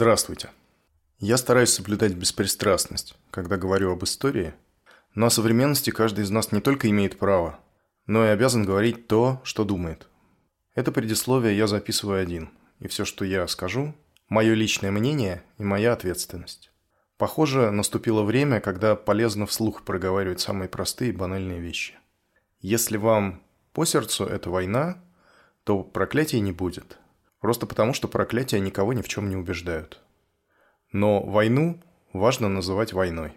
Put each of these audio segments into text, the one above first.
Здравствуйте. Я стараюсь соблюдать беспристрастность, когда говорю об истории, но о современности каждый из нас не только имеет право, но и обязан говорить то, что думает. Это предисловие я записываю один, и все, что я скажу – мое личное мнение и моя ответственность. Похоже, наступило время, когда полезно вслух проговаривать самые простые и банальные вещи. Если вам по сердцу эта война, то проклятий не будет. Просто потому, что проклятия никого ни в чем не убеждают. Но войну важно называть войной.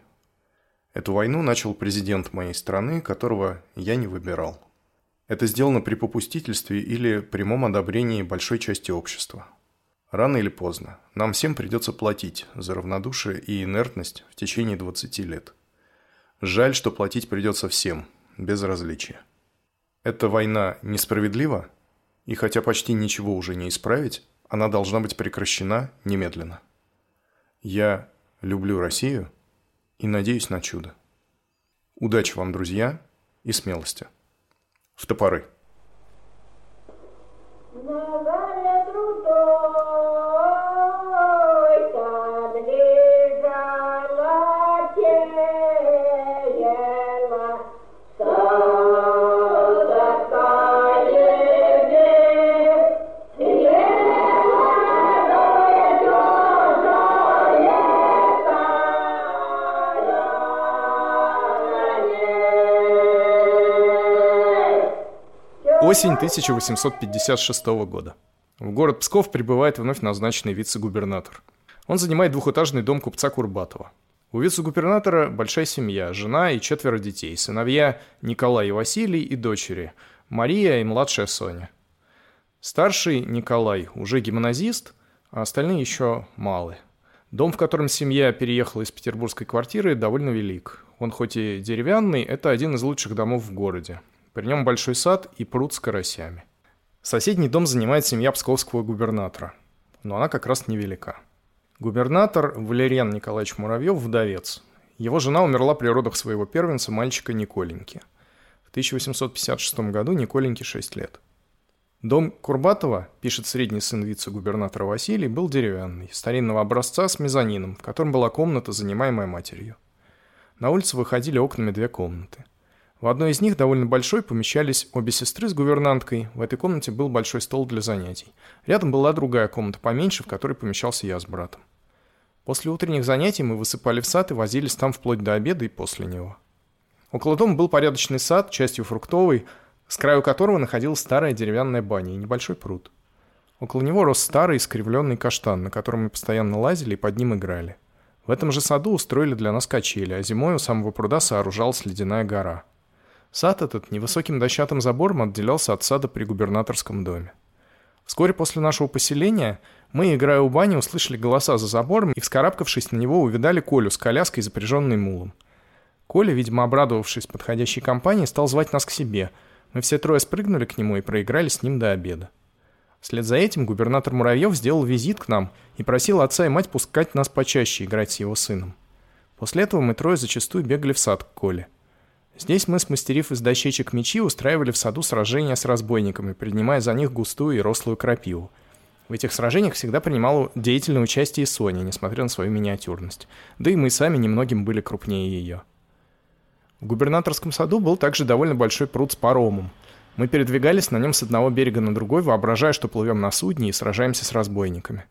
Эту войну начал президент моей страны, которого я не выбирал. Это сделано при попустительстве или прямом одобрении большой части общества. Рано или поздно нам всем придется платить за равнодушие и инертность в течение 20 лет. Жаль, что платить придется всем, без различия. Эта война несправедлива, и хотя почти ничего уже не исправить, она должна быть прекращена немедленно. Я люблю Россию и надеюсь на чудо. Удачи вам, друзья, и смелости. В топоры. Осень 1856 года. В город Псков прибывает вновь назначенный вице-губернатор. Он занимает двухэтажный дом купца Курбатова. У вице-губернатора большая семья, жена и четверо детей, сыновья Николай и Василий и дочери, Мария и младшая Соня. Старший Николай уже гимназист, а остальные еще малы. Дом, в котором семья переехала из петербургской квартиры, довольно велик. Он хоть и деревянный, это один из лучших домов в городе. При нем большой сад и пруд с карасями. Соседний дом занимает семья псковского губернатора, но она как раз невелика. Губернатор Валериан Николаевич Муравьев – вдовец. Его жена умерла при родах своего первенца, мальчика Николеньки. В 1856 году Николеньке 6 лет. Дом Курбатова, пишет средний сын вице-губернатора Василий, был деревянный, старинного образца с мезонином, в котором была комната, занимаемая матерью. На улицу выходили окнами две комнаты. В одной из них, довольно большой, помещались обе сестры с гувернанткой. В этой комнате был большой стол для занятий. Рядом была другая комната поменьше, в которой помещался я с братом. После утренних занятий мы высыпали в сад и возились там вплоть до обеда и после него. Около дома был порядочный сад, частью фруктовый, с краю которого находилась старая деревянная баня и небольшой пруд. Около него рос старый искривленный каштан, на котором мы постоянно лазили и под ним играли. В этом же саду устроили для нас качели, а зимой у самого пруда сооружалась ледяная гора – Сад этот невысоким дощатым забором отделялся от сада при губернаторском доме. Вскоре после нашего поселения мы, играя у бани, услышали голоса за забором и, вскарабкавшись на него, увидали Колю с коляской, запряженной мулом. Коля, видимо, обрадовавшись подходящей компании, стал звать нас к себе. Мы все трое спрыгнули к нему и проиграли с ним до обеда. Вслед за этим губернатор Муравьев сделал визит к нам и просил отца и мать пускать нас почаще играть с его сыном. После этого мы трое зачастую бегали в сад к Коле. Здесь мы, смастерив из дощечек мечи, устраивали в саду сражения с разбойниками, принимая за них густую и рослую крапиву. В этих сражениях всегда принимала деятельное участие и Соня, несмотря на свою миниатюрность. Да и мы сами немногим были крупнее ее. В губернаторском саду был также довольно большой пруд с паромом. Мы передвигались на нем с одного берега на другой, воображая, что плывем на судне и сражаемся с разбойниками.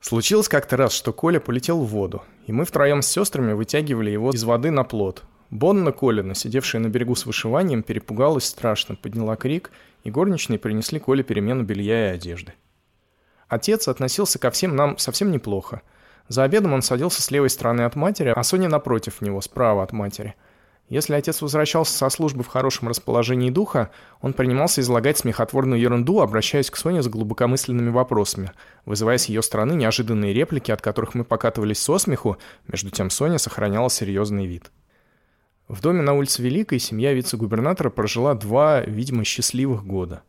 Случилось как-то раз, что Коля полетел в воду, и мы втроем с сестрами вытягивали его из воды на плот, Бонна Колина, сидевшая на берегу с вышиванием, перепугалась страшно, подняла крик, и горничные принесли Коле перемену белья и одежды. Отец относился ко всем нам совсем неплохо. За обедом он садился с левой стороны от матери, а Соня напротив него, справа от матери. Если отец возвращался со службы в хорошем расположении духа, он принимался излагать смехотворную ерунду, обращаясь к Соне с глубокомысленными вопросами, вызывая с ее стороны неожиданные реплики, от которых мы покатывались со смеху, между тем Соня сохраняла серьезный вид. В доме на улице Великой семья вице-губернатора прожила два, видимо, счастливых года.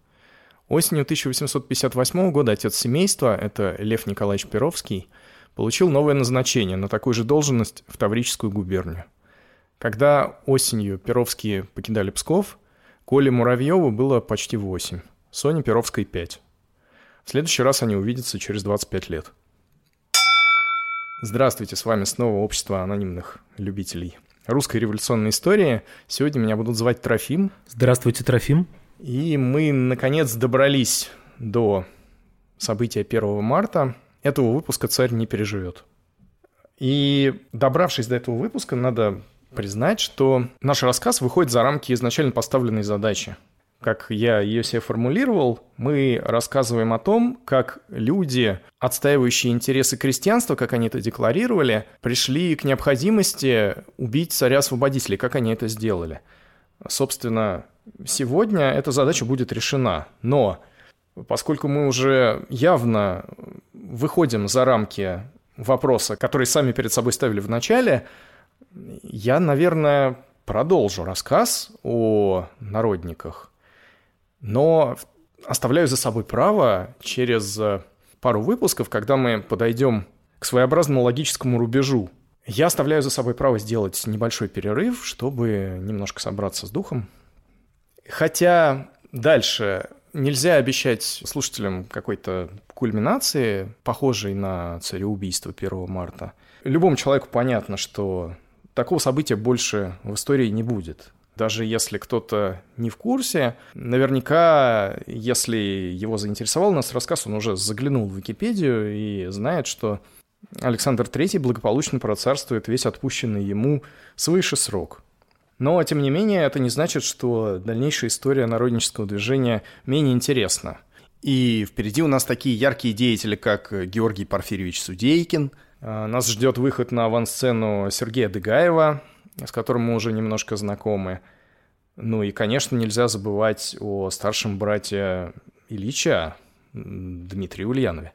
Осенью 1858 года отец семейства, это Лев Николаевич Перовский, получил новое назначение на такую же должность в Таврическую губернию. Когда осенью Перовские покидали Псков, Коле Муравьеву было почти 8, Соне Перовской 5. В следующий раз они увидятся через 25 лет. Здравствуйте, с вами снова Общество анонимных любителей русской революционной истории. Сегодня меня будут звать Трофим. Здравствуйте, Трофим. И мы, наконец, добрались до события 1 марта. Этого выпуска царь не переживет. И добравшись до этого выпуска, надо признать, что наш рассказ выходит за рамки изначально поставленной задачи – как я ее себе формулировал, мы рассказываем о том, как люди, отстаивающие интересы крестьянства, как они это декларировали, пришли к необходимости убить царя-освободителя, как они это сделали. Собственно, сегодня эта задача будет решена, но поскольку мы уже явно выходим за рамки вопроса, который сами перед собой ставили в начале, я, наверное, продолжу рассказ о народниках но оставляю за собой право через э, пару выпусков, когда мы подойдем к своеобразному логическому рубежу. Я оставляю за собой право сделать небольшой перерыв, чтобы немножко собраться с духом. Хотя дальше нельзя обещать слушателям какой-то кульминации, похожей на цареубийство 1 марта. Любому человеку понятно, что такого события больше в истории не будет даже если кто-то не в курсе, наверняка, если его заинтересовал нас рассказ, он уже заглянул в Википедию и знает, что Александр III благополучно процарствует весь отпущенный ему свыше срок. Но, тем не менее, это не значит, что дальнейшая история народнического движения менее интересна. И впереди у нас такие яркие деятели, как Георгий Порфирьевич Судейкин. А, нас ждет выход на авансцену Сергея Дыгаева, с которым мы уже немножко знакомы. Ну и, конечно, нельзя забывать о старшем брате Ильича, Дмитрии Ульянове,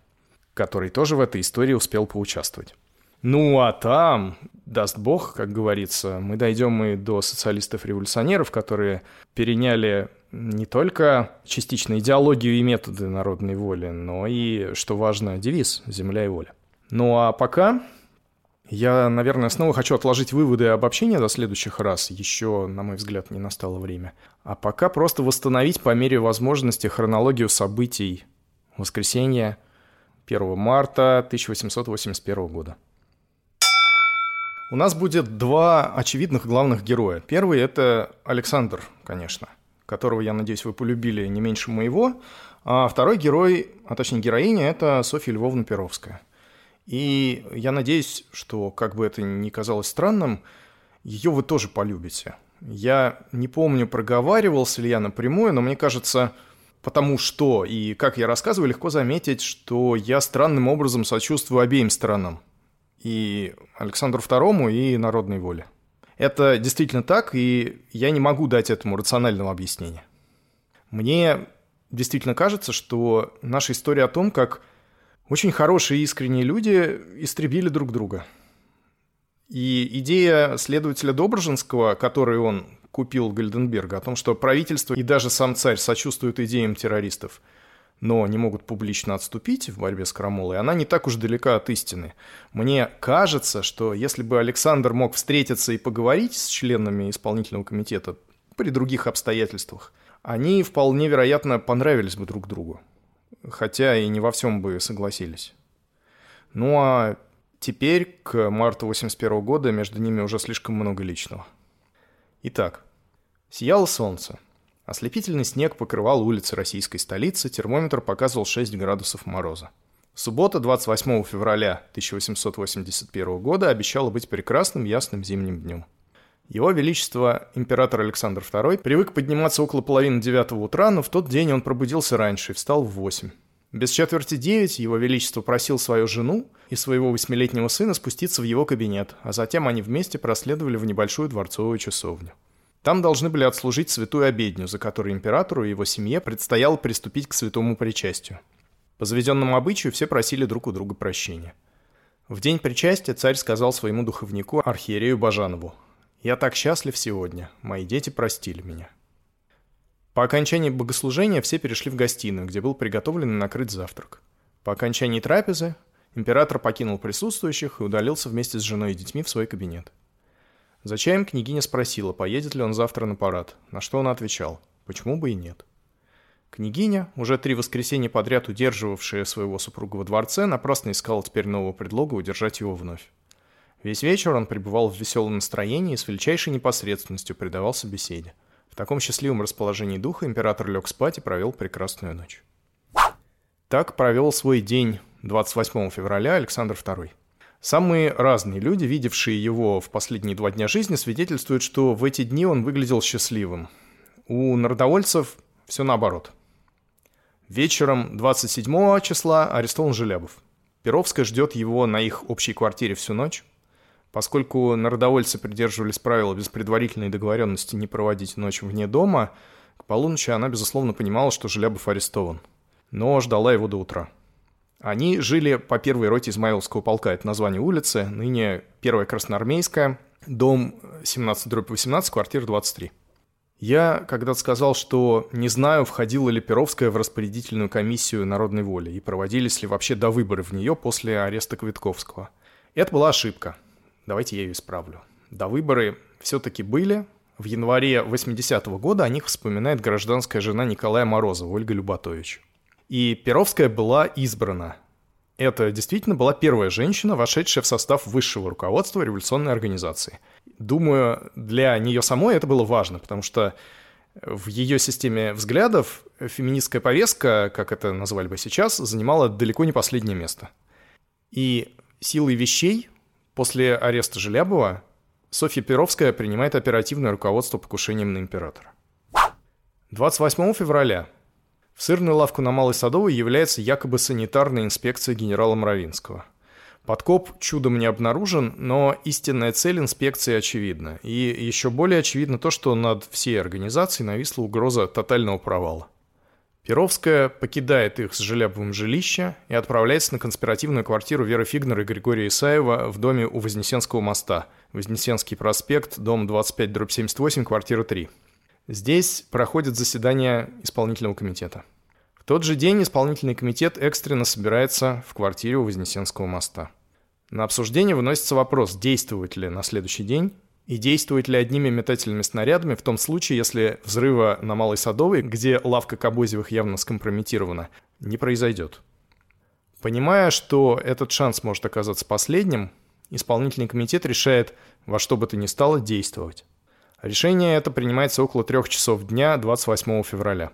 который тоже в этой истории успел поучаствовать. Ну а там, даст бог, как говорится, мы дойдем и до социалистов-революционеров, которые переняли не только частично идеологию и методы народной воли, но и, что важно, девиз «Земля и воля». Ну а пока я, наверное, снова хочу отложить выводы и обобщения до следующих раз. Еще, на мой взгляд, не настало время. А пока просто восстановить по мере возможности хронологию событий воскресенья 1 марта 1881 года. У нас будет два очевидных главных героя. Первый – это Александр, конечно, которого, я надеюсь, вы полюбили не меньше моего. А второй герой, а точнее героиня – это Софья Львовна Перовская – и я надеюсь, что, как бы это ни казалось странным, ее вы тоже полюбите. Я не помню, проговаривался ли я напрямую, но мне кажется, потому что и как я рассказываю, легко заметить, что я странным образом сочувствую обеим сторонам. И Александру II, и народной воле. Это действительно так, и я не могу дать этому рационального объяснения. Мне действительно кажется, что наша история о том, как очень хорошие и искренние люди истребили друг друга. И идея следователя Доброжинского, который он купил Гальденберга, о том, что правительство и даже сам царь сочувствуют идеям террористов, но не могут публично отступить в борьбе с Крамолой, она не так уж далека от истины. Мне кажется, что если бы Александр мог встретиться и поговорить с членами исполнительного комитета при других обстоятельствах, они вполне вероятно понравились бы друг другу хотя и не во всем бы согласились. Ну а теперь, к марту 81 года, между ними уже слишком много личного. Итак, сияло солнце. Ослепительный снег покрывал улицы российской столицы, термометр показывал 6 градусов мороза. Суббота, 28 февраля 1881 года, обещала быть прекрасным ясным зимним днем. Его Величество, император Александр II, привык подниматься около половины девятого утра, но в тот день он пробудился раньше и встал в восемь. Без четверти девять Его Величество просил свою жену и своего восьмилетнего сына спуститься в его кабинет, а затем они вместе проследовали в небольшую дворцовую часовню. Там должны были отслужить святую обедню, за которой императору и его семье предстояло приступить к святому причастию. По заведенному обычаю все просили друг у друга прощения. В день причастия царь сказал своему духовнику, архиерею Бажанову, я так счастлив сегодня. Мои дети простили меня. По окончании богослужения все перешли в гостиную, где был приготовлен и накрыт завтрак. По окончании трапезы император покинул присутствующих и удалился вместе с женой и детьми в свой кабинет. За чаем княгиня спросила, поедет ли он завтра на парад, на что он отвечал, почему бы и нет. Княгиня, уже три воскресенья подряд удерживавшая своего супруга во дворце, напрасно искала теперь нового предлога удержать его вновь. Весь вечер он пребывал в веселом настроении и с величайшей непосредственностью предавался беседе. В таком счастливом расположении духа император лег спать и провел прекрасную ночь. Так провел свой день 28 февраля Александр II. Самые разные люди, видевшие его в последние два дня жизни, свидетельствуют, что в эти дни он выглядел счастливым. У народовольцев все наоборот. Вечером 27 числа арестован Желябов. Перовская ждет его на их общей квартире всю ночь. Поскольку народовольцы придерживались правила без предварительной договоренности не проводить ночь вне дома, к полуночи она, безусловно, понимала, что Желябов арестован. Но ждала его до утра. Они жили по первой роте Измаиловского полка, это название улицы, ныне первая Красноармейская, дом 17-18, квартира 23. Я когда-то сказал, что не знаю, входила ли Перовская в распорядительную комиссию народной воли и проводились ли вообще до выборы в нее после ареста Квитковского. Это была ошибка. Давайте я ее исправлю. До выборы все-таки были. В январе 80-го года о них вспоминает гражданская жена Николая Морозова, Ольга Любатович. И Перовская была избрана. Это действительно была первая женщина, вошедшая в состав высшего руководства революционной организации. Думаю, для нее самой это было важно, потому что в ее системе взглядов феминистская повестка, как это назвали бы сейчас, занимала далеко не последнее место. И силой вещей после ареста Желябова Софья Перовская принимает оперативное руководство покушением на императора. 28 февраля в сырную лавку на Малой Садовой является якобы санитарная инспекция генерала Мравинского. Подкоп чудом не обнаружен, но истинная цель инспекции очевидна. И еще более очевидно то, что над всей организацией нависла угроза тотального провала. Перовская покидает их с Желябовым жилище и отправляется на конспиративную квартиру Веры Фигнер и Григория Исаева в доме у Вознесенского моста. Вознесенский проспект, дом 25-78, квартира 3. Здесь проходит заседание исполнительного комитета. В тот же день исполнительный комитет экстренно собирается в квартире у Вознесенского моста. На обсуждение выносится вопрос, действовать ли на следующий день и действовать ли одними метательными снарядами в том случае, если взрыва на Малой Садовой, где лавка Кобозевых явно скомпрометирована, не произойдет. Понимая, что этот шанс может оказаться последним, исполнительный комитет решает во что бы то ни стало действовать. Решение это принимается около трех часов дня 28 февраля.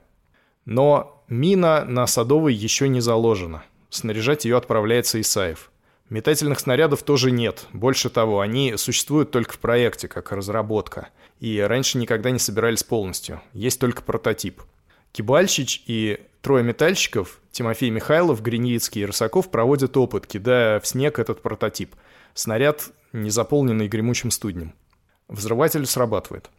Но мина на Садовой еще не заложена. Снаряжать ее отправляется Исаев. Метательных снарядов тоже нет. Больше того, они существуют только в проекте, как разработка. И раньше никогда не собирались полностью. Есть только прототип. Кибальщич и трое метальщиков, Тимофей Михайлов, Гриньицкий и Рысаков, проводят опыт, кидая в снег этот прототип. Снаряд, не заполненный гремучим студнем. Взрыватель срабатывает.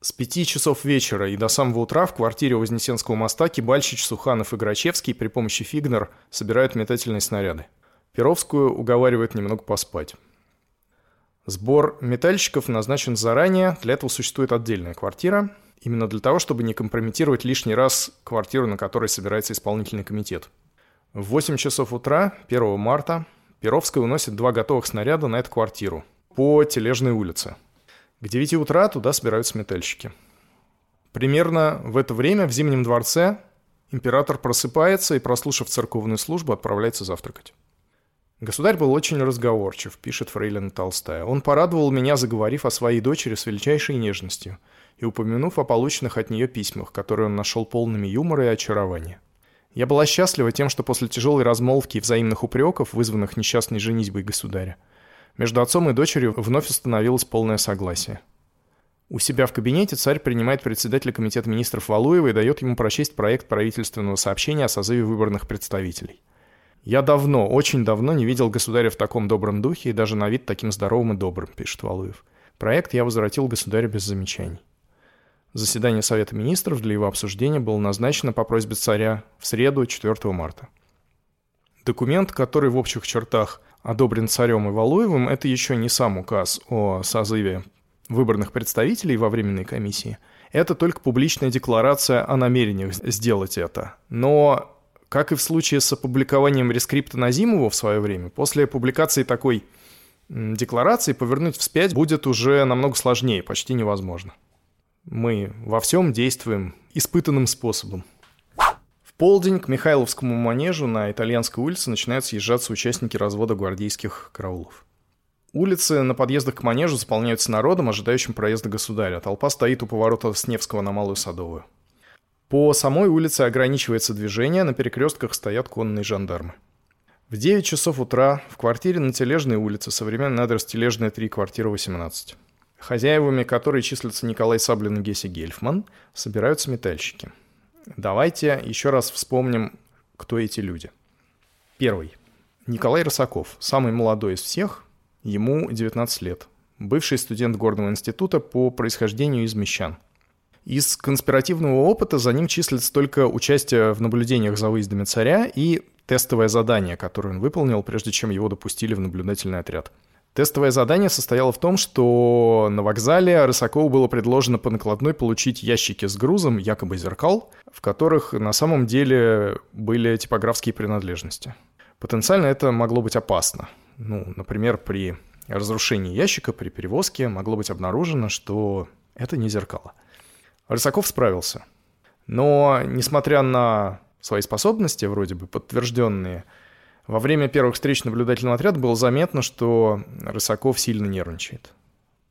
С пяти часов вечера и до самого утра в квартире Вознесенского моста Кибальщич, Суханов и Грачевский при помощи Фигнер собирают метательные снаряды. Перовскую уговаривает немного поспать. Сбор метальщиков назначен заранее, для этого существует отдельная квартира, именно для того, чтобы не компрометировать лишний раз квартиру, на которой собирается исполнительный комитет. В 8 часов утра, 1 марта, Перовская уносит два готовых снаряда на эту квартиру по Тележной улице – к 9 утра туда собираются метальщики. Примерно в это время в Зимнем дворце император просыпается и, прослушав церковную службу, отправляется завтракать. Государь был очень разговорчив, пишет Фрейлина Толстая. Он порадовал меня, заговорив о своей дочери с величайшей нежностью и упомянув о полученных от нее письмах, которые он нашел полными юмора и очарования. Я была счастлива тем, что после тяжелой размолвки и взаимных упреков, вызванных несчастной женитьбой государя, между отцом и дочерью вновь установилось полное согласие. У себя в кабинете царь принимает председателя комитета министров Валуева и дает ему прочесть проект правительственного сообщения о созыве выборных представителей. «Я давно, очень давно не видел государя в таком добром духе и даже на вид таким здоровым и добрым», — пишет Валуев. Проект я возвратил государю без замечаний. Заседание Совета министров для его обсуждения было назначено по просьбе царя в среду 4 марта. Документ, который в общих чертах одобрен царем и Валуевым, это еще не сам указ о созыве выборных представителей во Временной комиссии. Это только публичная декларация о намерениях сделать это. Но, как и в случае с опубликованием рескрипта Назимова в свое время, после публикации такой декларации повернуть вспять будет уже намного сложнее, почти невозможно. Мы во всем действуем испытанным способом. полдень к Михайловскому манежу на Итальянской улице начинают съезжаться участники развода гвардейских караулов. Улицы на подъездах к манежу заполняются народом, ожидающим проезда государя. Толпа стоит у поворота с Невского на Малую Садовую. По самой улице ограничивается движение, на перекрестках стоят конные жандармы. В 9 часов утра в квартире на Тележной улице, современный адрес Тележная 3, квартира 18. Хозяевами которой числятся Николай Саблин и Гесси Гельфман, собираются метальщики. Давайте еще раз вспомним, кто эти люди. Первый. Николай Росаков, самый молодой из всех, ему 19 лет. Бывший студент Горного института по происхождению из Мещан – из конспиративного опыта за ним числится только участие в наблюдениях за выездами царя и тестовое задание, которое он выполнил, прежде чем его допустили в наблюдательный отряд. Тестовое задание состояло в том, что на вокзале Рысакову было предложено по накладной получить ящики с грузом, якобы зеркал, в которых на самом деле были типографские принадлежности. Потенциально это могло быть опасно. Ну, например, при разрушении ящика, при перевозке могло быть обнаружено, что это не зеркало. Рысаков справился. Но, несмотря на свои способности, вроде бы подтвержденные, во время первых встреч наблюдательного отряда было заметно, что Рысаков сильно нервничает.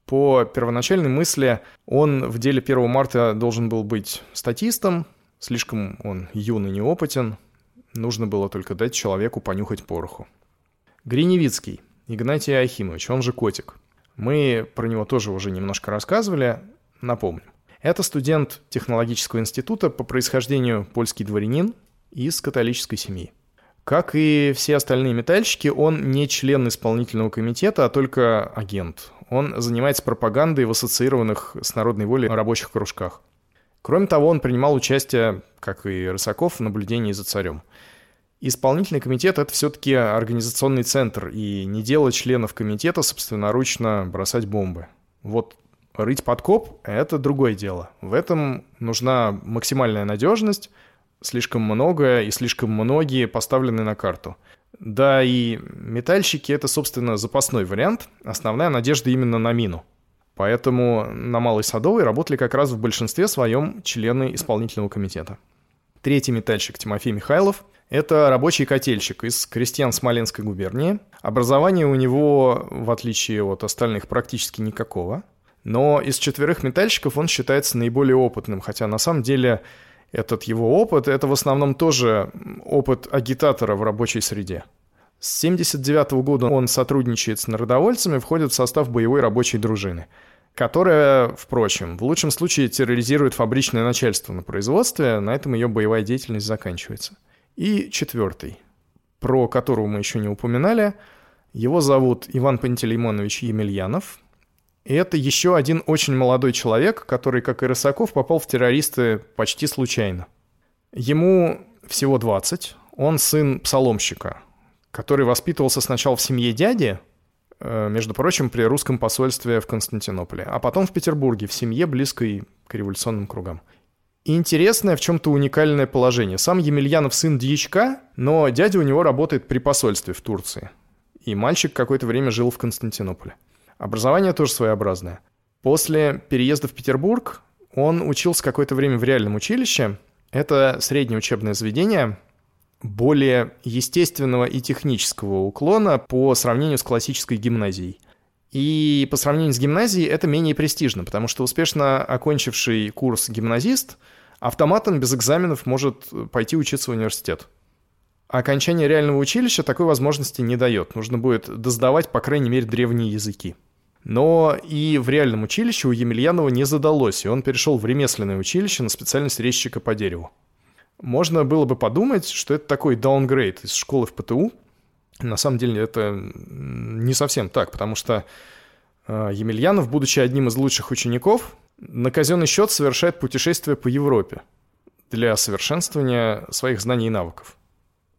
По первоначальной мысли, он в деле 1 марта должен был быть статистом, слишком он юн и неопытен, нужно было только дать человеку понюхать пороху. Гриневицкий, Игнатий Ахимович, он же Котик. Мы про него тоже уже немножко рассказывали, напомню. Это студент технологического института по происхождению польский дворянин из католической семьи. Как и все остальные метальщики, он не член исполнительного комитета, а только агент. Он занимается пропагандой в ассоциированных с народной волей рабочих кружках. Кроме того, он принимал участие, как и Рысаков, в наблюдении за царем. Исполнительный комитет — это все-таки организационный центр, и не дело членов комитета собственноручно бросать бомбы. Вот Рыть подкоп – это другое дело. В этом нужна максимальная надежность, слишком много и слишком многие поставлены на карту. Да и метальщики – это, собственно, запасной вариант. Основная надежда именно на мину. Поэтому на Малой Садовой работали как раз в большинстве своем члены исполнительного комитета. Третий метальщик Тимофей Михайлов – это рабочий котельщик из крестьян Смоленской губернии. Образование у него, в отличие от остальных, практически никакого – но из четверых метальщиков он считается наиболее опытным, хотя на самом деле этот его опыт – это в основном тоже опыт агитатора в рабочей среде. С 1979 года он сотрудничает с народовольцами, входит в состав боевой рабочей дружины, которая, впрочем, в лучшем случае терроризирует фабричное начальство на производстве, на этом ее боевая деятельность заканчивается. И четвертый, про которого мы еще не упоминали, его зовут Иван Пантелеймонович Емельянов – и это еще один очень молодой человек, который, как и Рысаков, попал в террористы почти случайно. Ему всего 20, он сын псаломщика, который воспитывался сначала в семье дяди, э, между прочим, при русском посольстве в Константинополе, а потом в Петербурге, в семье, близкой к революционным кругам. И интересное в чем-то уникальное положение. Сам Емельянов сын дьячка, но дядя у него работает при посольстве в Турции. И мальчик какое-то время жил в Константинополе. Образование тоже своеобразное. После переезда в Петербург он учился какое-то время в реальном училище. Это среднее учебное заведение, более естественного и технического уклона по сравнению с классической гимназией. И по сравнению с гимназией это менее престижно, потому что успешно окончивший курс гимназист автоматом без экзаменов может пойти учиться в университет. окончание реального училища такой возможности не дает. Нужно будет доздавать, по крайней мере, древние языки. Но и в реальном училище у Емельянова не задалось, и он перешел в ремесленное училище на специальность резчика по дереву. Можно было бы подумать, что это такой даунгрейд из школы в ПТУ. На самом деле это не совсем так, потому что э, Емельянов, будучи одним из лучших учеников, на казенный счет совершает путешествие по Европе для совершенствования своих знаний и навыков.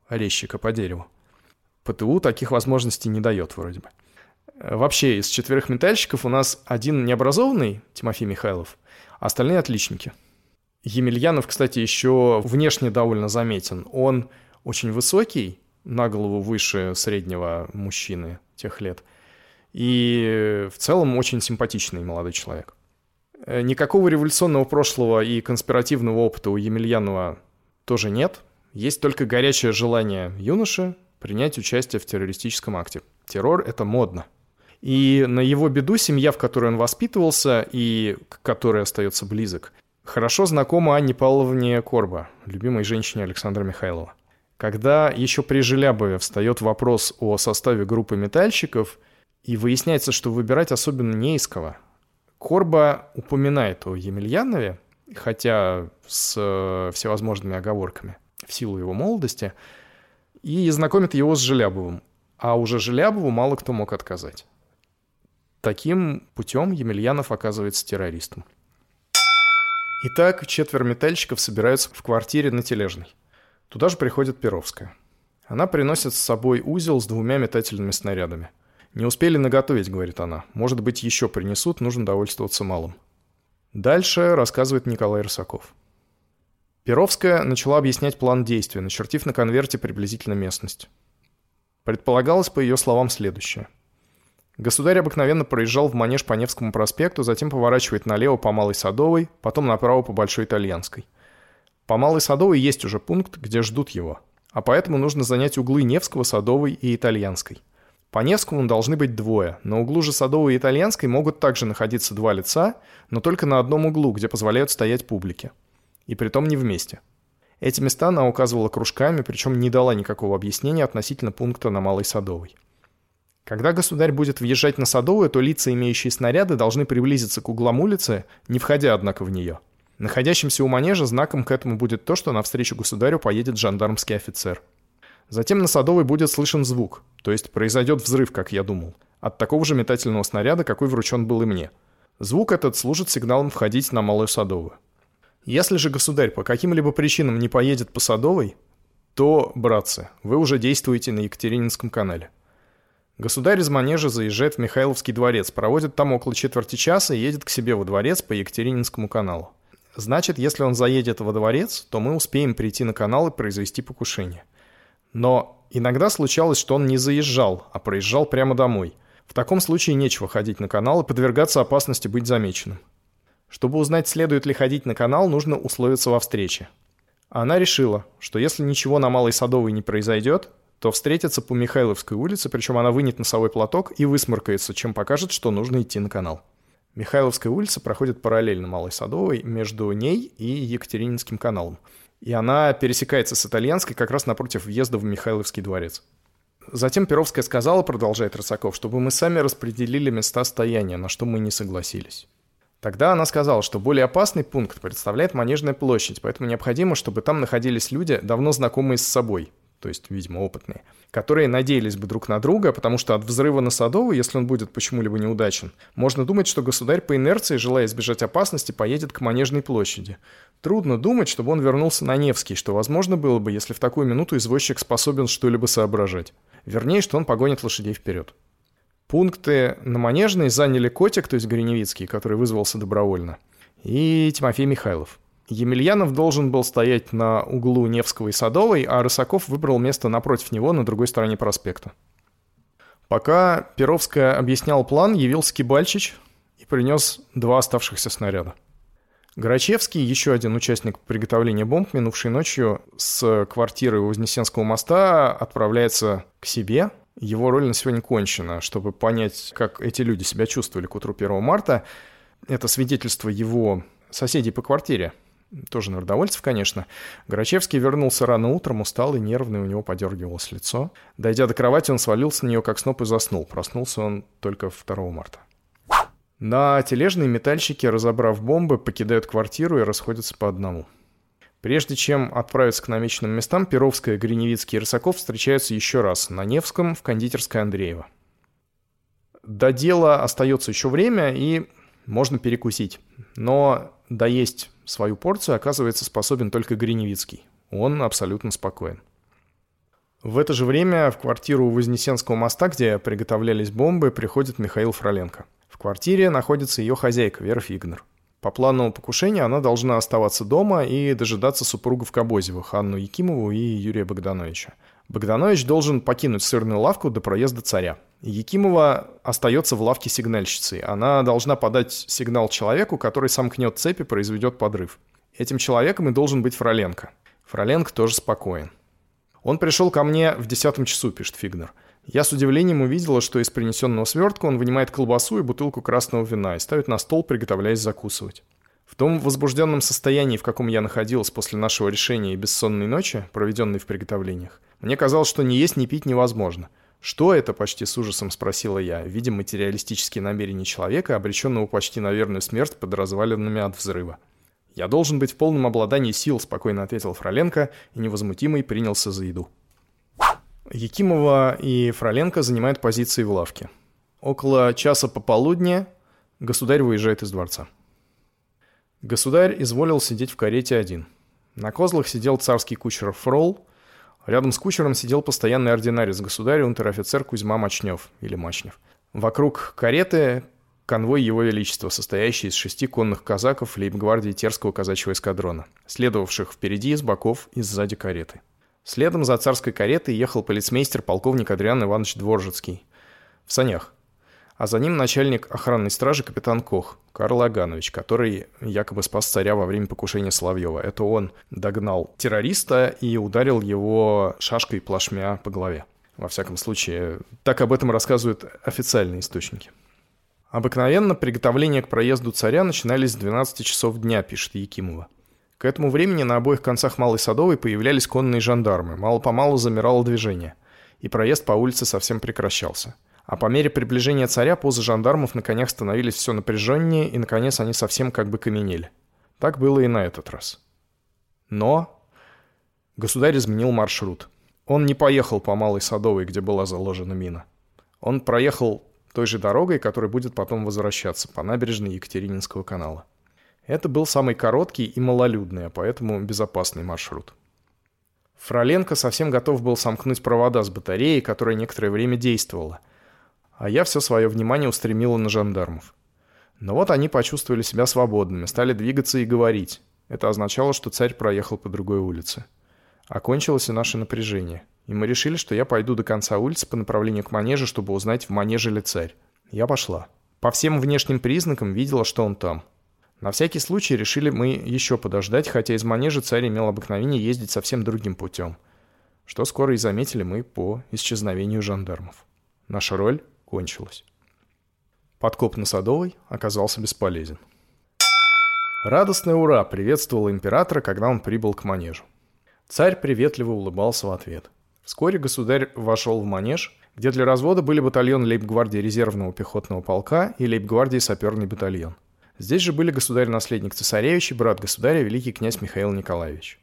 Резчика по дереву. ПТУ таких возможностей не дает вроде бы. Вообще, из четверых метальщиков у нас один необразованный, Тимофей Михайлов, а остальные отличники. Емельянов, кстати, еще внешне довольно заметен. Он очень высокий, на голову выше среднего мужчины тех лет. И в целом очень симпатичный молодой человек. Никакого революционного прошлого и конспиративного опыта у Емельянова тоже нет. Есть только горячее желание юноши принять участие в террористическом акте. Террор — это модно. И на его беду семья, в которой он воспитывался и к которой остается близок, хорошо знакома Анне Павловне Корба, любимой женщине Александра Михайлова. Когда еще при Желябове встает вопрос о составе группы метальщиков, и выясняется, что выбирать особенно не из кого, Корба упоминает о Емельянове, хотя с э, всевозможными оговорками в силу его молодости, и знакомит его с Желябовым. А уже Желябову мало кто мог отказать. Таким путем Емельянов оказывается террористом. Итак, четверо метальщиков собираются в квартире на Тележной. Туда же приходит Перовская. Она приносит с собой узел с двумя метательными снарядами. «Не успели наготовить», — говорит она. «Может быть, еще принесут, нужно довольствоваться малым». Дальше рассказывает Николай Рысаков. Перовская начала объяснять план действия, начертив на конверте приблизительно местность. Предполагалось, по ее словам, следующее. Государь обыкновенно проезжал в манеж по Невскому проспекту, затем поворачивает налево по Малой Садовой, потом направо по Большой Итальянской – по Малой Садовой есть уже пункт, где ждут его. А поэтому нужно занять углы Невского, Садовой и Итальянской. По Невскому должны быть двое. На углу же Садовой и Итальянской могут также находиться два лица, но только на одном углу, где позволяют стоять публике. И притом не вместе. Эти места она указывала кружками, причем не дала никакого объяснения относительно пункта на Малой Садовой. Когда государь будет въезжать на Садовую, то лица, имеющие снаряды, должны приблизиться к углам улицы, не входя, однако, в нее – Находящимся у манежа знаком к этому будет то, что навстречу государю поедет жандармский офицер. Затем на Садовой будет слышен звук, то есть произойдет взрыв, как я думал, от такого же метательного снаряда, какой вручен был и мне. Звук этот служит сигналом входить на Малую Садовую. Если же государь по каким-либо причинам не поедет по Садовой, то, братцы, вы уже действуете на Екатерининском канале. Государь из манежа заезжает в Михайловский дворец, проводит там около четверти часа и едет к себе во дворец по Екатерининскому каналу. Значит, если он заедет во дворец, то мы успеем прийти на канал и произвести покушение. Но иногда случалось, что он не заезжал, а проезжал прямо домой. В таком случае нечего ходить на канал и подвергаться опасности быть замеченным. Чтобы узнать, следует ли ходить на канал, нужно условиться во встрече. Она решила, что если ничего на Малой Садовой не произойдет, то встретится по Михайловской улице, причем она вынет носовой платок и высморкается, чем покажет, что нужно идти на канал. Михайловская улица проходит параллельно Малой Садовой между ней и Екатерининским каналом. И она пересекается с Итальянской как раз напротив въезда в Михайловский дворец. Затем Перовская сказала, продолжает Рысаков, чтобы мы сами распределили места стояния, на что мы не согласились. Тогда она сказала, что более опасный пункт представляет Манежная площадь, поэтому необходимо, чтобы там находились люди, давно знакомые с собой, то есть, видимо, опытные, которые надеялись бы друг на друга, потому что от взрыва на Садовой, если он будет почему-либо неудачен, можно думать, что государь по инерции, желая избежать опасности, поедет к Манежной площади. Трудно думать, чтобы он вернулся на Невский, что возможно было бы, если в такую минуту извозчик способен что-либо соображать. Вернее, что он погонит лошадей вперед. Пункты на Манежной заняли Котик, то есть Гриневицкий, который вызвался добровольно, и Тимофей Михайлов. Емельянов должен был стоять на углу Невского и Садовой, а Рысаков выбрал место напротив него на другой стороне проспекта. Пока Перовская объяснял план, явился Кибальчич и принес два оставшихся снаряда. Грачевский, еще один участник приготовления бомб, минувшей ночью с квартиры Вознесенского моста отправляется к себе. Его роль на сегодня кончена. Чтобы понять, как эти люди себя чувствовали к утру 1 марта, это свидетельство его соседей по квартире – тоже народовольцев, конечно. Грачевский вернулся рано утром, устал и нервный, у него подергивалось лицо. Дойдя до кровати, он свалился на нее как сноп и заснул. Проснулся он только 2 марта. На тележные метальщики, разобрав бомбы, покидают квартиру и расходятся по одному. Прежде чем отправиться к намеченным местам, Перовская, Гриневицкий и Рысаков встречаются еще раз на Невском в кондитерской Андреева. До дела остается еще время, и можно перекусить. Но доесть свою порцию оказывается способен только Гриневицкий. Он абсолютно спокоен. В это же время в квартиру у Вознесенского моста, где приготовлялись бомбы, приходит Михаил Фроленко. В квартире находится ее хозяйка Вера Фигнер. По плану покушения она должна оставаться дома и дожидаться супругов Кобозевых, Анну Якимову и Юрия Богдановича. Богданович должен покинуть сырную лавку до проезда царя. Якимова остается в лавке сигнальщицей. Она должна подать сигнал человеку, который сомкнет цепи произведет подрыв. Этим человеком и должен быть Фроленко. Фроленко тоже спокоен. Он пришел ко мне в десятом часу, пишет Фигнер. Я с удивлением увидела, что из принесенного свертка он вынимает колбасу и бутылку красного вина и ставит на стол, приготовляясь закусывать. В том возбужденном состоянии, в каком я находилась после нашего решения и бессонной ночи, проведенной в приготовлениях, мне казалось, что ни есть, ни пить невозможно. «Что это?» – почти с ужасом спросила я, видя материалистические намерения человека, обреченного почти на верную смерть под развалинами от взрыва. «Я должен быть в полном обладании сил», – спокойно ответил Фроленко и невозмутимый принялся за еду. Якимова и Фроленко занимают позиции в лавке. Около часа пополудни государь выезжает из дворца. Государь изволил сидеть в карете один. На козлах сидел царский кучер Фрол. Рядом с кучером сидел постоянный ординарец государя, унтер-офицер Кузьма Мачнев или Мачнев. Вокруг кареты конвой Его Величества, состоящий из шести конных казаков лейб-гвардии Терского казачьего эскадрона, следовавших впереди, с боков и сзади кареты. Следом за царской каретой ехал полицмейстер полковник Адриан Иванович Дворжецкий. В санях. А за ним начальник охранной стражи капитан Кох, Карл Аганович, который якобы спас царя во время покушения Соловьева. Это он догнал террориста и ударил его шашкой плашмя по голове. Во всяком случае, так об этом рассказывают официальные источники. Обыкновенно приготовления к проезду царя начинались с 12 часов дня, пишет Якимова. К этому времени на обоих концах Малой Садовой появлялись конные жандармы, мало-помалу замирало движение, и проезд по улице совсем прекращался. А по мере приближения царя позы жандармов на конях становились все напряженнее, и, наконец, они совсем как бы каменели. Так было и на этот раз. Но государь изменил маршрут. Он не поехал по Малой Садовой, где была заложена мина. Он проехал той же дорогой, которая будет потом возвращаться по набережной Екатерининского канала. Это был самый короткий и малолюдный, а поэтому безопасный маршрут. Фроленко совсем готов был сомкнуть провода с батареей, которая некоторое время действовала, а я все свое внимание устремила на жандармов. Но вот они почувствовали себя свободными, стали двигаться и говорить. Это означало, что царь проехал по другой улице. Окончилось и наше напряжение, и мы решили, что я пойду до конца улицы по направлению к манежу, чтобы узнать, в манеже ли царь. Я пошла. По всем внешним признакам видела, что он там. На всякий случай решили мы еще подождать, хотя из манежа царь имел обыкновение ездить совсем другим путем, что скоро и заметили мы по исчезновению жандармов. Наша роль кончилась. Подкоп на Садовой оказался бесполезен. Радостное «Ура!» приветствовал императора, когда он прибыл к манежу. Царь приветливо улыбался в ответ. Вскоре государь вошел в манеж, где для развода были батальон лейб-гвардии резервного пехотного полка и лейб-гвардии саперный батальон – Здесь же были государь-наследник цесаревич и брат государя, великий князь Михаил Николаевич.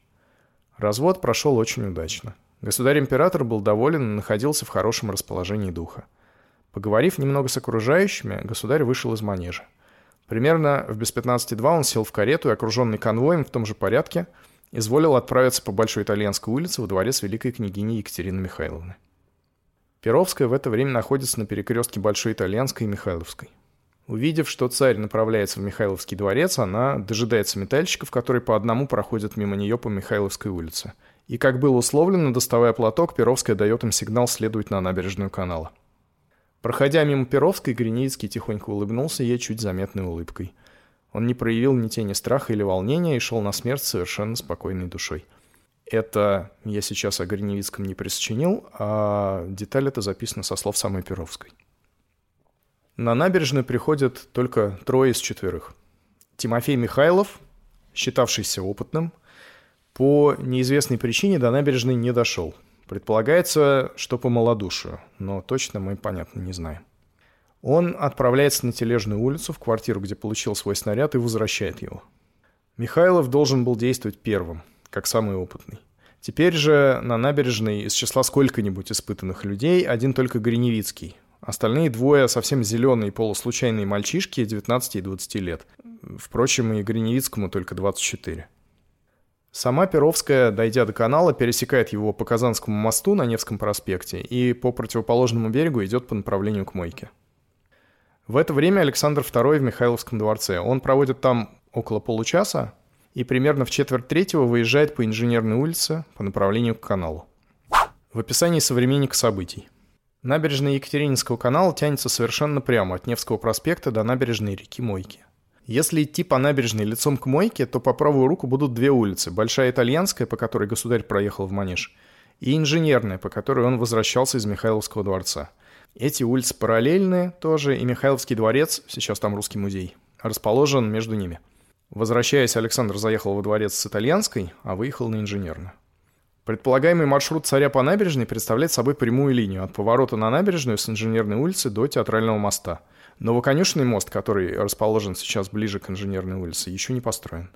Развод прошел очень удачно. Государь-император был доволен и находился в хорошем расположении духа. Поговорив немного с окружающими, государь вышел из манежа. Примерно в без 15.2 он сел в карету и, окруженный конвоем в том же порядке, изволил отправиться по Большой Итальянской улице во дворец великой княгини Екатерины Михайловны. Перовская в это время находится на перекрестке Большой Итальянской и Михайловской. Увидев, что царь направляется в Михайловский дворец, она дожидается метальщиков, которые по одному проходят мимо нее по Михайловской улице. И, как было условлено, доставая платок, Перовская дает им сигнал следовать на набережную канала. Проходя мимо Перовской, Гриницкий тихонько улыбнулся ей чуть заметной улыбкой. Он не проявил ни тени страха или волнения и шел на смерть совершенно спокойной душой. Это я сейчас о Гриневицком не присочинил, а деталь это записана со слов самой Перовской. На набережную приходят только трое из четверых. Тимофей Михайлов, считавшийся опытным, по неизвестной причине до набережной не дошел. Предполагается, что по малодушию, но точно мы, понятно, не знаем. Он отправляется на Тележную улицу, в квартиру, где получил свой снаряд, и возвращает его. Михайлов должен был действовать первым, как самый опытный. Теперь же на набережной из числа сколько-нибудь испытанных людей один только Гриневицкий, Остальные двое совсем зеленые полуслучайные мальчишки 19 и 20 лет. Впрочем, и Гриневицкому только 24. Сама Перовская, дойдя до канала, пересекает его по Казанскому мосту на Невском проспекте и по противоположному берегу идет по направлению к Мойке. В это время Александр II в Михайловском дворце. Он проводит там около получаса и примерно в четверть третьего выезжает по Инженерной улице по направлению к каналу. В описании современника событий. Набережная Екатерининского канала тянется совершенно прямо от Невского проспекта до набережной реки Мойки. Если идти по набережной лицом к мойке, то по правую руку будут две улицы. Большая итальянская, по которой государь проехал в Манеж, и инженерная, по которой он возвращался из Михайловского дворца. Эти улицы параллельные тоже, и Михайловский дворец, сейчас там русский музей, расположен между ними. Возвращаясь, Александр заехал во дворец с итальянской, а выехал на инженерную. Предполагаемый маршрут царя по набережной представляет собой прямую линию от поворота на набережную с инженерной улицы до театрального моста – Новоконечный мост, который расположен сейчас ближе к Инженерной улице, еще не построен.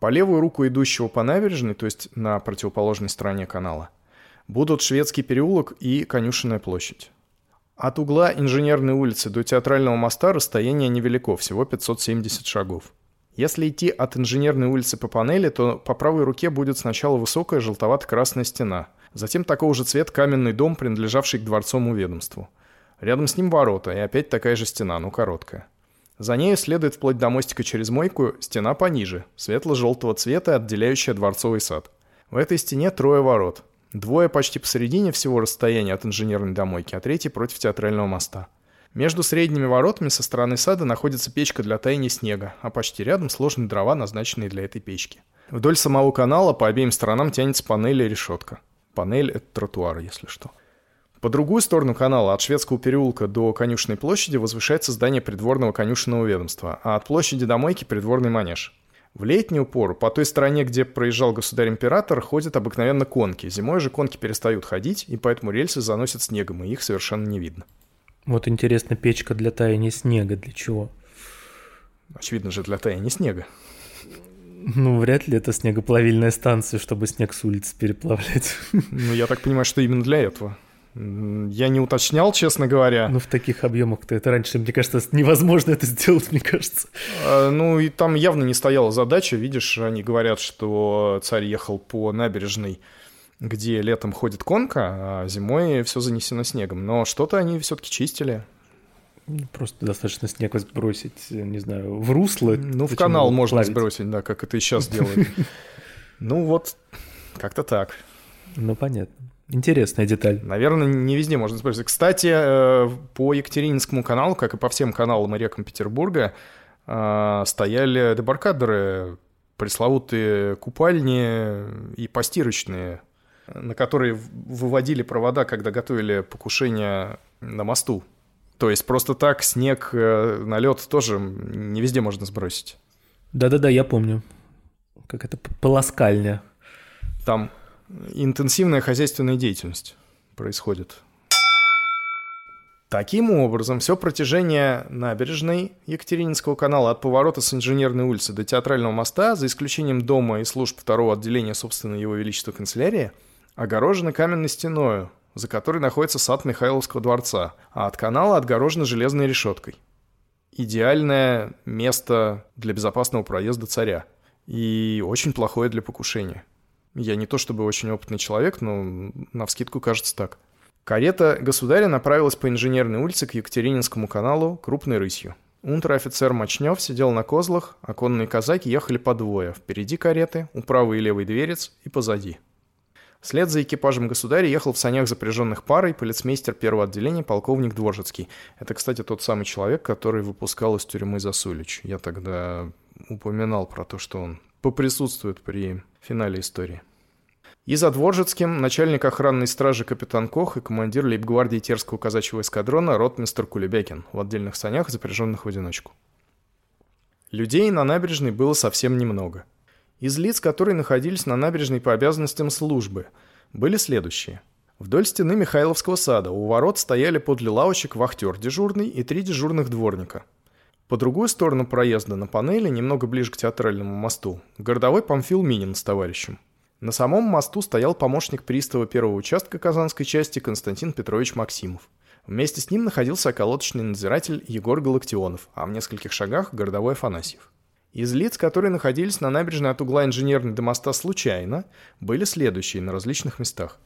По левую руку идущего по набережной, то есть на противоположной стороне канала, будут Шведский переулок и Конюшенная площадь. От угла Инженерной улицы до Театрального моста расстояние невелико, всего 570 шагов. Если идти от Инженерной улицы по панели, то по правой руке будет сначала высокая желтовато-красная стена, затем такого же цвет каменный дом, принадлежавший к дворцовому ведомству – Рядом с ним ворота, и опять такая же стена, но короткая. За ней следует вплоть до мостика через мойку стена пониже, светло-желтого цвета, отделяющая дворцовый сад. В этой стене трое ворот. Двое почти посередине всего расстояния от инженерной домойки, а третий против театрального моста. Между средними воротами со стороны сада находится печка для таяния снега, а почти рядом сложены дрова, назначенные для этой печки. Вдоль самого канала по обеим сторонам тянется панель и решетка. Панель — это тротуар, если что. По другую сторону канала, от Шведского переулка до Конюшной площади, возвышается здание придворного конюшенного ведомства, а от площади до мойки – придворный манеж. В летнюю пору по той стороне, где проезжал государь-император, ходят обыкновенно конки. Зимой же конки перестают ходить, и поэтому рельсы заносят снегом, и их совершенно не видно. Вот интересно, печка для таяния снега для чего? Очевидно же, для таяния снега. Ну, вряд ли это снегоплавильная станция, чтобы снег с улицы переплавлять. Ну, я так понимаю, что именно для этого. Я не уточнял, честно говоря. Ну, в таких объемах-то это раньше, мне кажется, невозможно это сделать, мне кажется. А, ну, и там явно не стояла задача. Видишь, они говорят, что царь ехал по набережной, где летом ходит конка, а зимой все занесено снегом. Но что-то они все-таки чистили. Ну, просто достаточно снег сбросить, не знаю, в русло. Ну, в канал можно плавить? сбросить, да, как это и сейчас делают. Ну, вот, как-то так. Ну, понятно. Интересная деталь. Наверное, не везде можно использовать. Кстати, э, по Екатерининскому каналу, как и по всем каналам и рекам Петербурга, э, стояли дебаркадеры, пресловутые купальни и постирочные, на которые выводили провода, когда готовили покушение на мосту. То есть просто так снег э, на лед тоже не везде можно сбросить. Да-да-да, я помню. Как это полоскальня. Там интенсивная хозяйственная деятельность происходит. Таким образом, все протяжение набережной Екатерининского канала от поворота с Инженерной улицы до Театрального моста, за исключением дома и служб второго отделения, собственно, Его Величества канцелярии, огорожено каменной стеною, за которой находится сад Михайловского дворца, а от канала отгорожено железной решеткой. Идеальное место для безопасного проезда царя и очень плохое для покушения. Я не то чтобы очень опытный человек, но на вскидку кажется так. Карета государя направилась по инженерной улице к Екатерининскому каналу крупной рысью. Унтер-офицер Мочнев сидел на козлах, а конные казаки ехали по двое. Впереди кареты, у правой и левой дверец и позади. Вслед за экипажем государя ехал в санях запряженных парой полицмейстер первого отделения полковник Дворжецкий. Это, кстати, тот самый человек, который выпускал из тюрьмы Засулич. Я тогда упоминал про то, что он поприсутствует при финале истории. И за Дворжецким начальник охранной стражи капитан Кох и командир лейбгвардии Терского казачьего эскадрона ротмистр Кулебякин в отдельных санях, запряженных в одиночку. Людей на набережной было совсем немного. Из лиц, которые находились на набережной по обязанностям службы, были следующие. Вдоль стены Михайловского сада у ворот стояли подле лавочек вахтер дежурный и три дежурных дворника. По другую сторону проезда на панели, немного ближе к театральному мосту, городовой Памфил Минин с товарищем. На самом мосту стоял помощник пристава первого участка Казанской части Константин Петрович Максимов. Вместе с ним находился околоточный надзиратель Егор Галактионов, а в нескольких шагах – городовой Афанасьев. Из лиц, которые находились на набережной от угла инженерной до моста случайно, были следующие на различных местах.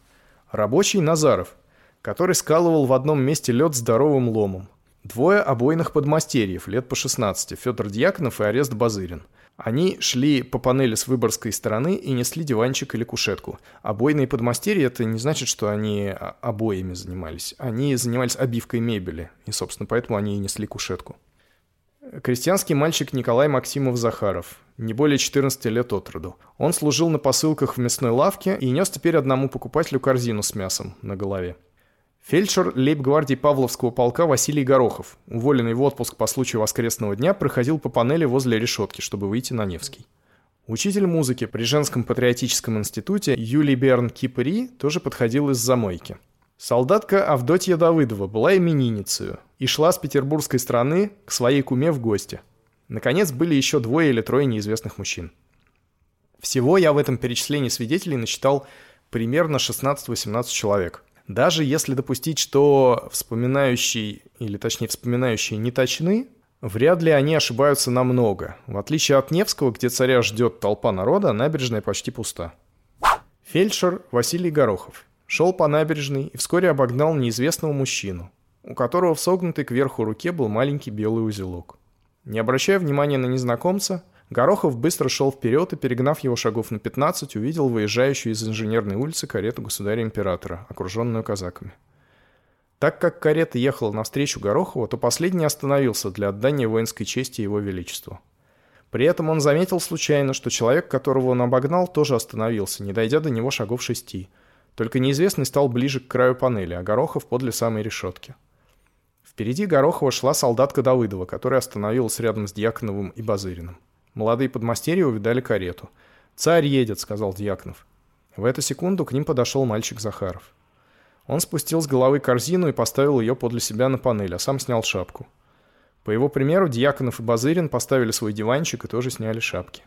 Рабочий Назаров, который скалывал в одном месте лед здоровым ломом. Двое обойных подмастерьев, лет по 16, Федор Дьяконов и Арест Базырин – они шли по панели с выборской стороны и несли диванчик или кушетку. Обойные подмастерья – это не значит, что они обоями занимались. Они занимались обивкой мебели, и, собственно, поэтому они и несли кушетку. Крестьянский мальчик Николай Максимов-Захаров, не более 14 лет от роду. Он служил на посылках в мясной лавке и нес теперь одному покупателю корзину с мясом на голове. Фельдшер лейб-гвардии Павловского полка Василий Горохов, уволенный в отпуск по случаю воскресного дня, проходил по панели возле решетки, чтобы выйти на Невский. Учитель музыки при женском патриотическом институте Юлий Берн Кипри тоже подходил из замойки. Солдатка Авдотья Давыдова была именинницей и шла с петербургской стороны к своей куме в гости. Наконец, были еще двое или трое неизвестных мужчин. Всего я в этом перечислении свидетелей насчитал примерно 16-18 человек. Даже если допустить, что вспоминающие, или точнее вспоминающие не точны, вряд ли они ошибаются намного. В отличие от Невского, где царя ждет толпа народа, набережная почти пуста. Фельдшер Василий Горохов шел по набережной и вскоре обогнал неизвестного мужчину, у которого в согнутой кверху руке был маленький белый узелок. Не обращая внимания на незнакомца, Горохов быстро шел вперед и, перегнав его шагов на 15, увидел выезжающую из инженерной улицы карету государя-императора, окруженную казаками. Так как карета ехала навстречу Горохову, то последний остановился для отдания воинской чести его величеству. При этом он заметил случайно, что человек, которого он обогнал, тоже остановился, не дойдя до него шагов шести. Только неизвестный стал ближе к краю панели, а Горохов подле самой решетки. Впереди Горохова шла солдатка Давыдова, которая остановилась рядом с Дьяконовым и Базыриным. Молодые подмастерья увидали карету. «Царь едет», — сказал Дьяконов. В эту секунду к ним подошел мальчик Захаров. Он спустил с головы корзину и поставил ее подле себя на панель, а сам снял шапку. По его примеру, Дьяконов и Базырин поставили свой диванчик и тоже сняли шапки.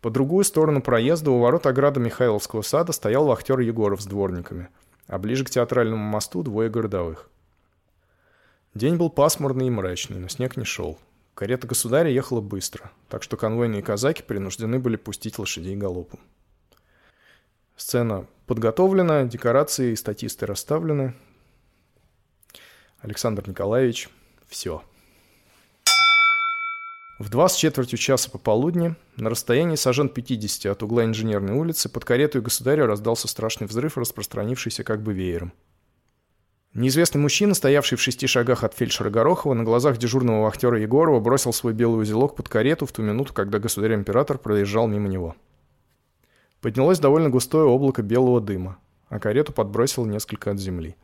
По другую сторону проезда у ворот ограды Михайловского сада стоял вахтер Егоров с дворниками, а ближе к театральному мосту двое городовых. День был пасмурный и мрачный, но снег не шел. Карета государя ехала быстро, так что конвойные казаки принуждены были пустить лошадей галопом. Сцена подготовлена, декорации и статисты расставлены. Александр Николаевич, все. В два с четвертью часа пополудни, на расстоянии сажен 50 от угла Инженерной улицы, под карету государя раздался страшный взрыв, распространившийся как бы веером. Неизвестный мужчина, стоявший в шести шагах от фельдшера Горохова, на глазах дежурного вахтера Егорова бросил свой белый узелок под карету в ту минуту, когда государь-император проезжал мимо него. Поднялось довольно густое облако белого дыма, а карету подбросило несколько от земли.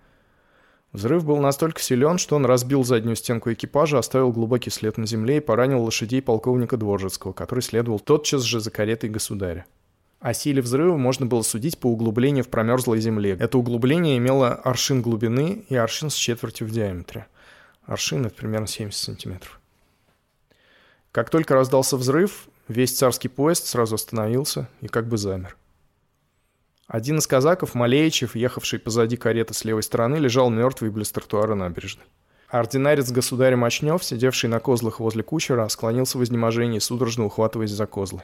Взрыв был настолько силен, что он разбил заднюю стенку экипажа, оставил глубокий след на земле и поранил лошадей полковника Дворжецкого, который следовал тотчас же за каретой государя. О силе взрыва можно было судить по углублению в промерзлой земле. Это углубление имело аршин глубины и аршин с четвертью в диаметре. Аршин — это примерно 70 сантиметров. Как только раздался взрыв, весь царский поезд сразу остановился и как бы замер. Один из казаков, Малеичев, ехавший позади кареты с левой стороны, лежал мертвый близ тротуара набережной. Ординарец государя Мочнев, сидевший на козлах возле кучера, склонился в изнеможении, судорожно ухватываясь за козлы.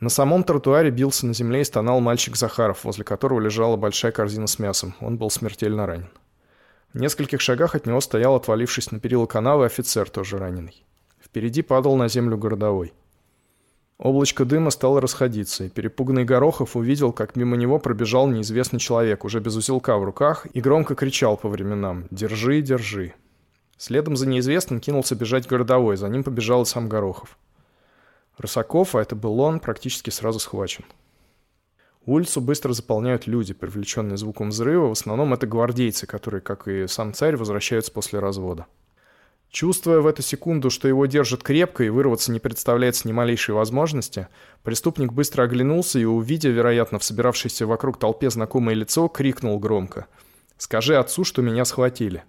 На самом тротуаре бился на земле и стонал мальчик Захаров, возле которого лежала большая корзина с мясом. Он был смертельно ранен. В нескольких шагах от него стоял, отвалившись на перила канавы, офицер, тоже раненый. Впереди падал на землю городовой. Облачко дыма стало расходиться, и перепуганный Горохов увидел, как мимо него пробежал неизвестный человек, уже без узелка в руках, и громко кричал по временам «Держи, держи!». Следом за неизвестным кинулся бежать городовой, за ним побежал и сам Горохов. Рысаков, а это был он, практически сразу схвачен. Улицу быстро заполняют люди, привлеченные звуком взрыва. В основном это гвардейцы, которые, как и сам царь, возвращаются после развода. Чувствуя в эту секунду, что его держат крепко и вырваться не представляется ни малейшей возможности, преступник быстро оглянулся и, увидя, вероятно, в собиравшейся вокруг толпе знакомое лицо, крикнул громко «Скажи отцу, что меня схватили».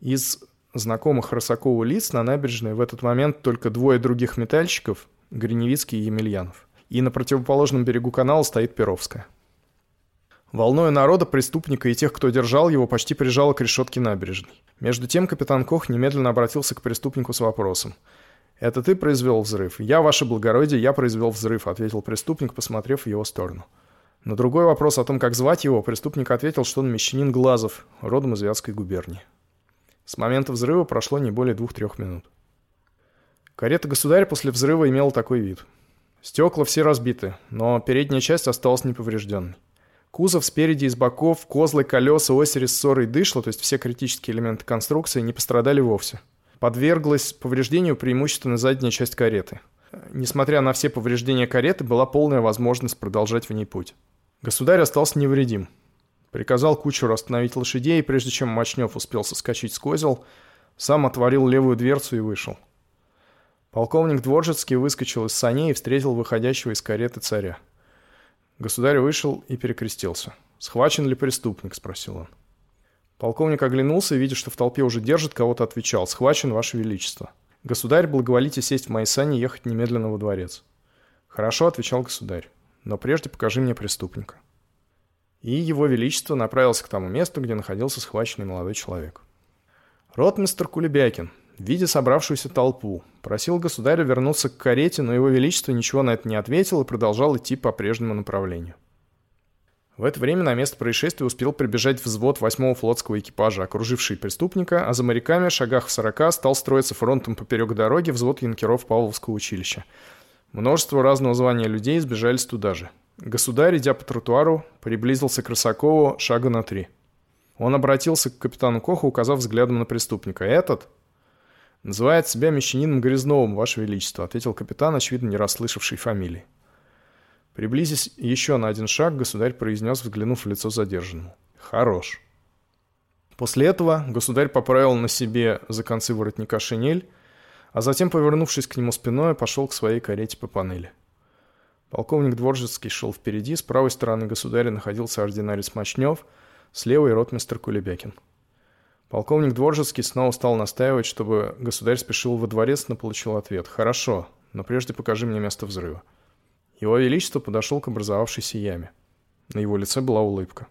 Из знакомых Росакову лиц на набережной в этот момент только двое других метальщиков, Гриневицкий и Емельянов. И на противоположном берегу канала стоит Перовская. Волною народа, преступника и тех, кто держал его, почти прижало к решетке набережной. Между тем капитан Кох немедленно обратился к преступнику с вопросом. «Это ты произвел взрыв?» «Я, ваше благородие, я произвел взрыв», — ответил преступник, посмотрев в его сторону. На другой вопрос о том, как звать его, преступник ответил, что он мещанин Глазов, родом из Вятской губернии. С момента взрыва прошло не более двух-трех минут. Карета государя после взрыва имела такой вид. Стекла все разбиты, но передняя часть осталась неповрежденной. Кузов спереди и с боков, козлы, колеса, оси, рессоры и дышло, то есть все критические элементы конструкции, не пострадали вовсе. подверглась повреждению преимущественно задняя часть кареты. Несмотря на все повреждения кареты, была полная возможность продолжать в ней путь. Государь остался невредим. Приказал кучеру остановить лошадей, прежде чем Мочнев успел соскочить с козел, сам отворил левую дверцу и вышел. Полковник Дворжецкий выскочил из саней и встретил выходящего из кареты царя. Государь вышел и перекрестился. «Схвачен ли преступник?» – спросил он. Полковник оглянулся и, видя, что в толпе уже держит, кого-то отвечал. «Схвачен, Ваше Величество». «Государь, благоволите сесть в мои сани и ехать немедленно во дворец». «Хорошо», — отвечал государь, — «но прежде покажи мне преступника». И его величество направился к тому месту, где находился схваченный молодой человек. Ротмистр Кулебякин, видя собравшуюся толпу, просил государя вернуться к карете, но его величество ничего на это не ответил и продолжал идти по прежнему направлению. В это время на место происшествия успел прибежать взвод 8-го флотского экипажа, окруживший преступника, а за моряками, шагах в 40, стал строиться фронтом поперек дороги взвод янкеров Павловского училища. Множество разного звания людей сбежались туда же. Государь, идя по тротуару, приблизился к Рысакову шага на три. Он обратился к капитану Коху, указав взглядом на преступника. «Этот?» «Называет себя мещанином Грязновым, Ваше Величество», — ответил капитан, очевидно, не расслышавший фамилии. Приблизясь еще на один шаг, государь произнес, взглянув в лицо задержанному. «Хорош». После этого государь поправил на себе за концы воротника шинель, а затем, повернувшись к нему спиной, пошел к своей карете по панели. Полковник Дворжецкий шел впереди, с правой стороны государя находился ординарец Мочнев, с левой ротмистр Кулебякин. Полковник Дворжецкий снова стал настаивать, чтобы государь спешил во дворец, но получил ответ «Хорошо, но прежде покажи мне место взрыва». Его Величество подошел к образовавшейся яме. На его лице была улыбка.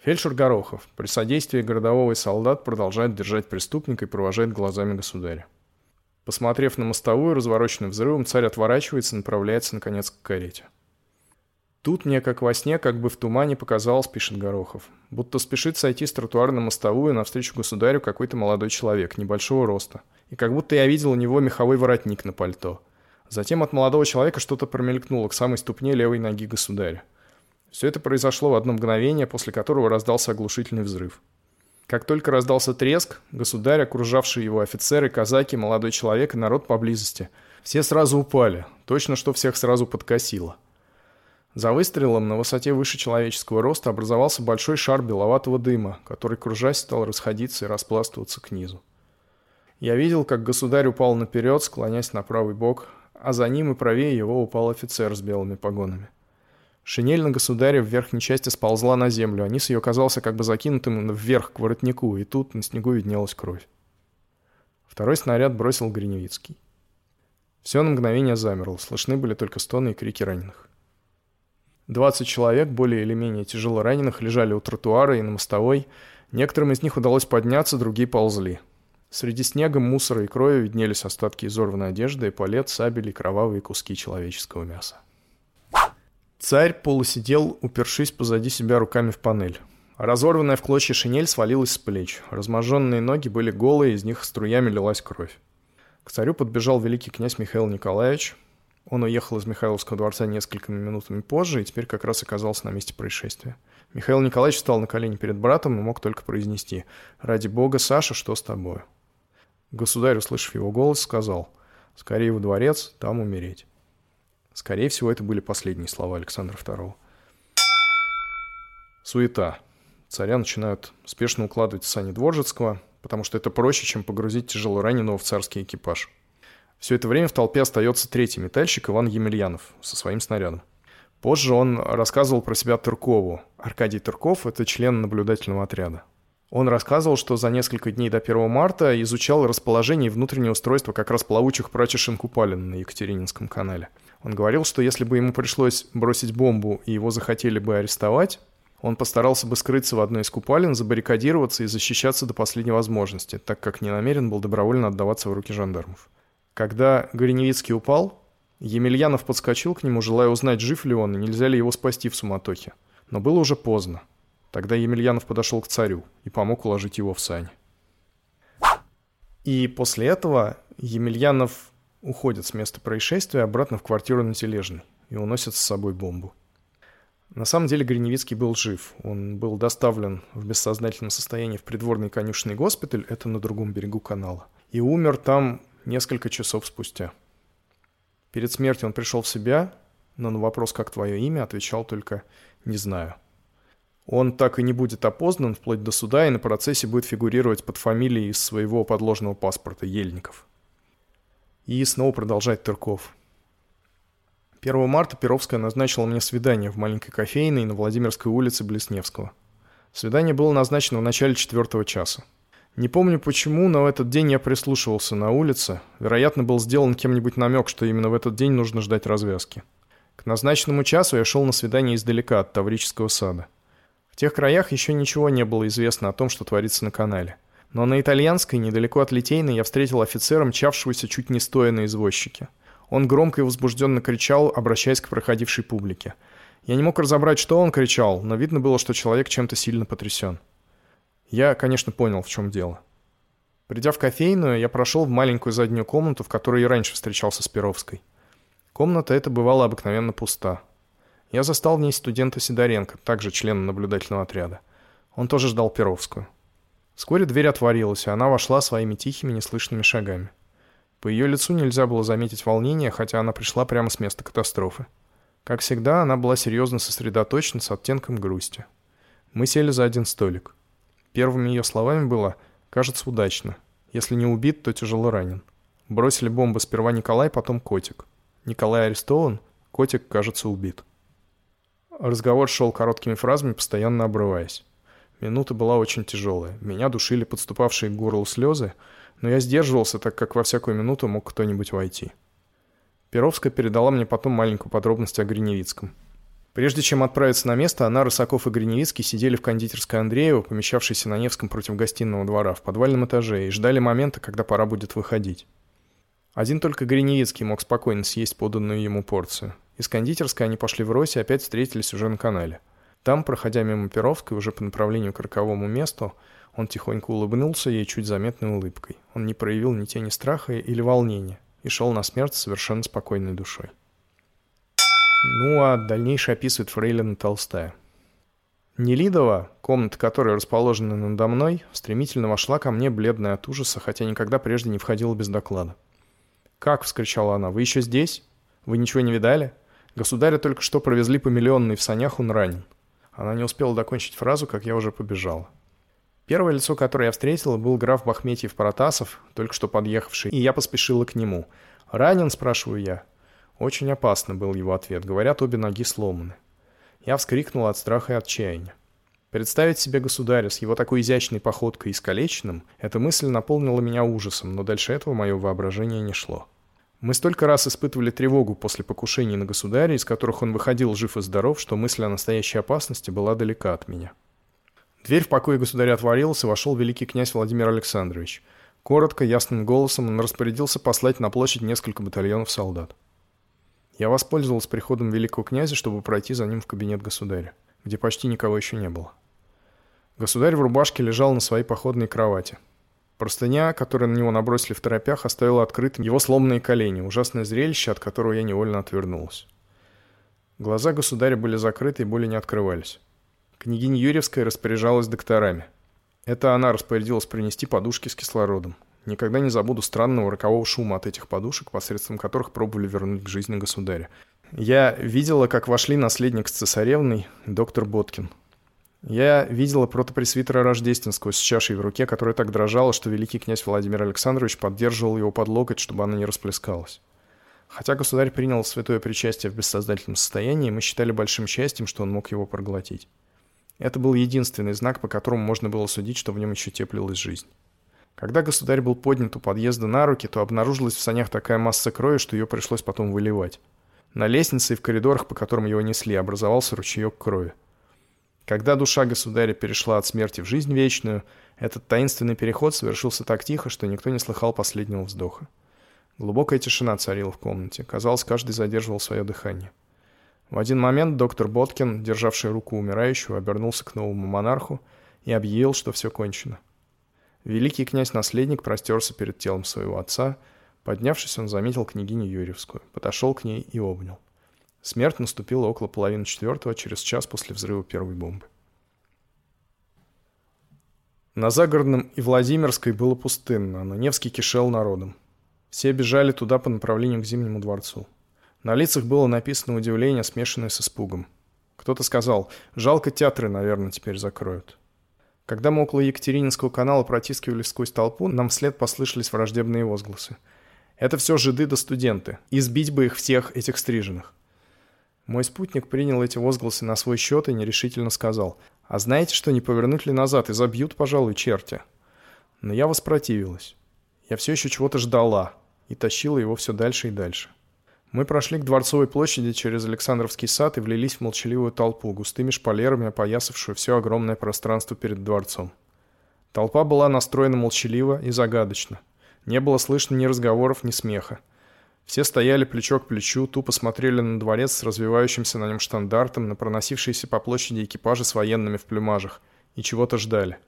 Фельдшер Горохов при содействии городового и солдат продолжает держать преступника и провожает глазами государя. Посмотрев на мостовую, развороченную взрывом, царь отворачивается и направляется, наконец, к карете. Тут мне, как во сне, как бы в тумане показалось, пишет Горохов. Будто спешит сойти с тротуара на мостовую навстречу государю какой-то молодой человек, небольшого роста. И как будто я видел у него меховой воротник на пальто – Затем от молодого человека что-то промелькнуло к самой ступне левой ноги государя. Все это произошло в одно мгновение, после которого раздался оглушительный взрыв. Как только раздался треск, государь, окружавший его офицеры, казаки, молодой человек и народ поблизости, все сразу упали, точно что всех сразу подкосило. За выстрелом на высоте выше человеческого роста образовался большой шар беловатого дыма, который, кружась, стал расходиться и распластываться к низу. Я видел, как государь упал наперед, склонясь на правый бок, а за ним и правее его упал офицер с белыми погонами. Шинель на государе в верхней части сползла на землю, а низ ее казался как бы закинутым вверх к воротнику, и тут на снегу виднелась кровь. Второй снаряд бросил Гриневицкий. Все на мгновение замерло, слышны были только стоны и крики раненых. Двадцать человек, более или менее тяжело раненых, лежали у тротуара и на мостовой. Некоторым из них удалось подняться, другие ползли. Среди снега, мусора и крови виднелись остатки изорванной одежды, эполет, сабель и кровавые куски человеческого мяса. Царь полусидел, упершись позади себя руками в панель. Разорванная в клочья шинель свалилась с плеч. Разможенные ноги были голые, из них струями лилась кровь. К царю подбежал великий князь Михаил Николаевич. Он уехал из Михайловского дворца несколькими минутами позже и теперь как раз оказался на месте происшествия. Михаил Николаевич встал на колени перед братом и мог только произнести «Ради бога, Саша, что с тобой?» Государь, услышав его голос, сказал «Скорее во дворец, там умереть». Скорее всего, это были последние слова Александра II. Суета. Царя начинают спешно укладывать в сани Дворжецкого, потому что это проще, чем погрузить тяжело раненого в царский экипаж. Все это время в толпе остается третий метальщик Иван Емельянов со своим снарядом. Позже он рассказывал про себя Тыркову. Аркадий Тырков – это член наблюдательного отряда. Он рассказывал, что за несколько дней до 1 марта изучал расположение и внутреннее устройство как раз плавучих прачечин Купалин на Екатерининском канале. Он говорил, что если бы ему пришлось бросить бомбу и его захотели бы арестовать, он постарался бы скрыться в одной из купалин, забаррикадироваться и защищаться до последней возможности, так как не намерен был добровольно отдаваться в руки жандармов. Когда Гореневицкий упал, Емельянов подскочил к нему, желая узнать, жив ли он и нельзя ли его спасти в суматохе. Но было уже поздно. Тогда Емельянов подошел к царю и помог уложить его в сань. И после этого Емельянов уходит с места происшествия обратно в квартиру на Тележной и уносит с собой бомбу. На самом деле Гриневицкий был жив. Он был доставлен в бессознательном состоянии в придворный конюшный госпиталь, это на другом берегу канала, и умер там несколько часов спустя. Перед смертью он пришел в себя, но на вопрос «как твое имя?» отвечал только «не знаю». Он так и не будет опознан вплоть до суда и на процессе будет фигурировать под фамилией из своего подложного паспорта Ельников. И снова продолжает Тырков. 1 марта Перовская назначила мне свидание в маленькой кофейной на Владимирской улице Блесневского. Свидание было назначено в начале четвертого часа. Не помню почему, но в этот день я прислушивался на улице. Вероятно, был сделан кем-нибудь намек, что именно в этот день нужно ждать развязки. К назначенному часу я шел на свидание издалека от Таврического сада. В тех краях еще ничего не было известно о том, что творится на канале. Но на итальянской, недалеко от Литейной, я встретил офицера, мчавшегося чуть не стоя на извозчике. Он громко и возбужденно кричал, обращаясь к проходившей публике. Я не мог разобрать, что он кричал, но видно было, что человек чем-то сильно потрясен. Я, конечно, понял, в чем дело. Придя в кофейную, я прошел в маленькую заднюю комнату, в которой и раньше встречался с Перовской. Комната эта бывала обыкновенно пуста. Я застал в ней студента Сидоренко, также члена наблюдательного отряда. Он тоже ждал Перовскую. Вскоре дверь отворилась, и она вошла своими тихими, неслышными шагами. По ее лицу нельзя было заметить волнение, хотя она пришла прямо с места катастрофы. Как всегда, она была серьезно сосредоточена с оттенком грусти. Мы сели за один столик. Первыми ее словами было «кажется удачно. Если не убит, то тяжело ранен». Бросили бомбы сперва Николай, потом Котик. Николай арестован, Котик, кажется, убит. Разговор шел короткими фразами, постоянно обрываясь. Минута была очень тяжелая. Меня душили подступавшие к горлу слезы, но я сдерживался, так как во всякую минуту мог кто-нибудь войти. Перовская передала мне потом маленькую подробность о Гриневицком. Прежде чем отправиться на место, она, Рысаков и Гриневицкий сидели в кондитерской Андреева, помещавшейся на Невском против гостиного двора, в подвальном этаже, и ждали момента, когда пора будет выходить. Один только Гриневицкий мог спокойно съесть поданную ему порцию. Из кондитерской они пошли в Рось и опять встретились уже на канале. Там, проходя мимо Перовской, уже по направлению к роковому месту, он тихонько улыбнулся ей чуть заметной улыбкой. Он не проявил ни тени страха или волнения и шел на смерть совершенно спокойной душой. Ну а дальнейшее описывает Фрейлина Толстая. Нелидова, комната которой расположена надо мной, стремительно вошла ко мне, бледная от ужаса, хотя никогда прежде не входила без доклада. «Как?» — вскричала она. «Вы еще здесь? Вы ничего не видали? Государя только что провезли по миллионной в санях, он ранен. Она не успела докончить фразу, как я уже побежал. Первое лицо, которое я встретила, был граф Бахметьев-Протасов, только что подъехавший, и я поспешила к нему. «Ранен?» – спрашиваю я. Очень опасно был его ответ. Говорят, обе ноги сломаны. Я вскрикнула от страха и отчаяния. Представить себе государя с его такой изящной походкой и искалеченным, эта мысль наполнила меня ужасом, но дальше этого мое воображение не шло. Мы столько раз испытывали тревогу после покушений на государя, из которых он выходил жив и здоров, что мысль о настоящей опасности была далека от меня. Дверь в покое государя отворилась, и вошел великий князь Владимир Александрович. Коротко, ясным голосом он распорядился послать на площадь несколько батальонов солдат. Я воспользовался приходом великого князя, чтобы пройти за ним в кабинет государя, где почти никого еще не было. Государь в рубашке лежал на своей походной кровати. Простыня, которую на него набросили в торопях, оставила открытым его сломанные колени, ужасное зрелище, от которого я невольно отвернулась. Глаза государя были закрыты и более не открывались. Княгиня Юрьевская распоряжалась докторами. Это она распорядилась принести подушки с кислородом. Никогда не забуду странного рокового шума от этих подушек, посредством которых пробовали вернуть к жизни государя. Я видела, как вошли наследник с цесаревной, доктор Боткин. Я видела протопресвитера Рождественского с чашей в руке, которая так дрожала, что великий князь Владимир Александрович поддерживал его под локоть, чтобы она не расплескалась. Хотя государь принял святое причастие в бессознательном состоянии, мы считали большим счастьем, что он мог его проглотить. Это был единственный знак, по которому можно было судить, что в нем еще теплилась жизнь. Когда государь был поднят у подъезда на руки, то обнаружилась в санях такая масса крови, что ее пришлось потом выливать. На лестнице и в коридорах, по которым его несли, образовался ручеек крови. Когда душа государя перешла от смерти в жизнь вечную, этот таинственный переход совершился так тихо, что никто не слыхал последнего вздоха. Глубокая тишина царила в комнате. Казалось, каждый задерживал свое дыхание. В один момент доктор Боткин, державший руку умирающего, обернулся к новому монарху и объявил, что все кончено. Великий князь-наследник простерся перед телом своего отца. Поднявшись, он заметил княгиню Юрьевскую, подошел к ней и обнял. Смерть наступила около половины четвертого, через час после взрыва первой бомбы. На Загородном и Владимирской было пустынно, но Невский кишел народом. Все бежали туда по направлению к Зимнему дворцу. На лицах было написано удивление, смешанное с испугом. Кто-то сказал, жалко театры, наверное, теперь закроют. Когда мы около Екатерининского канала протискивались сквозь толпу, нам вслед послышались враждебные возгласы. Это все жиды да студенты. Избить бы их всех, этих стриженных. Мой спутник принял эти возгласы на свой счет и нерешительно сказал, «А знаете, что не повернуть ли назад и забьют, пожалуй, черти?» Но я воспротивилась. Я все еще чего-то ждала и тащила его все дальше и дальше. Мы прошли к Дворцовой площади через Александровский сад и влились в молчаливую толпу, густыми шпалерами опоясавшую все огромное пространство перед дворцом. Толпа была настроена молчаливо и загадочно. Не было слышно ни разговоров, ни смеха. Все стояли плечо к плечу, тупо смотрели на дворец с развивающимся на нем штандартом, на проносившиеся по площади экипажи с военными в плюмажах, и чего-то ждали.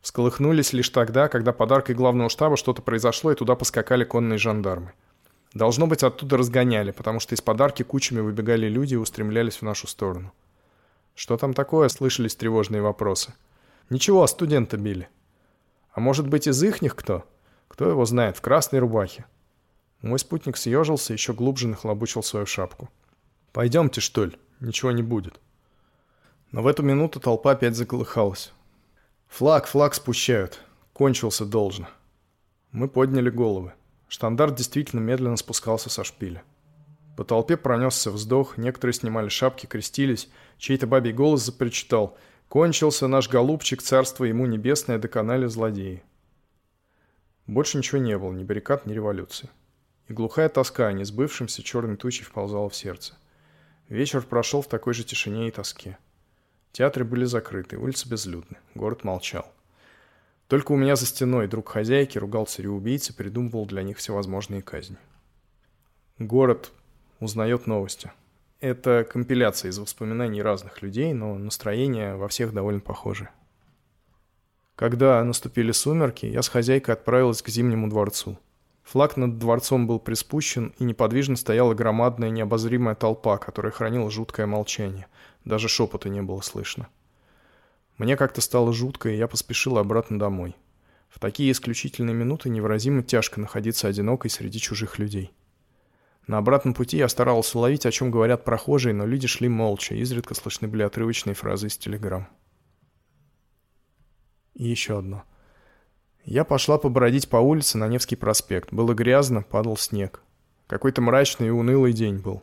Всколыхнулись лишь тогда, когда подаркой главного штаба что-то произошло, и туда поскакали конные жандармы. Должно быть, оттуда разгоняли, потому что из подарки кучами выбегали люди и устремлялись в нашу сторону. «Что там такое?» — слышались тревожные вопросы. «Ничего, студента били». «А может быть, из ихних кто?» «Кто его знает, в красной рубахе». Мой спутник съежился, еще глубже нахлобучил свою шапку. «Пойдемте, что ли? Ничего не будет». Но в эту минуту толпа опять заколыхалась. «Флаг, флаг спущают. Кончился должно». Мы подняли головы. Штандарт действительно медленно спускался со шпиля. По толпе пронесся вздох, некоторые снимали шапки, крестились, чей-то бабий голос запричитал «Кончился наш голубчик, царство ему небесное, доконали злодеи». Больше ничего не было, ни баррикад, ни революции и глухая тоска, не сбывшимся черной тучей, вползала в сердце. Вечер прошел в такой же тишине и тоске. Театры были закрыты, улицы безлюдны, город молчал. Только у меня за стеной друг хозяйки ругал цареубийцы, придумывал для них всевозможные казни. Город узнает новости. Это компиляция из воспоминаний разных людей, но настроение во всех довольно похоже. Когда наступили сумерки, я с хозяйкой отправилась к Зимнему дворцу – Флаг над дворцом был приспущен, и неподвижно стояла громадная необозримая толпа, которая хранила жуткое молчание. Даже шепота не было слышно. Мне как-то стало жутко, и я поспешил обратно домой. В такие исключительные минуты невыразимо тяжко находиться одинокой среди чужих людей. На обратном пути я старался уловить, о чем говорят прохожие, но люди шли молча, изредка слышны были отрывочные фразы из телеграмм. И еще одно. Я пошла побродить по улице на Невский проспект. Было грязно, падал снег. Какой-то мрачный и унылый день был.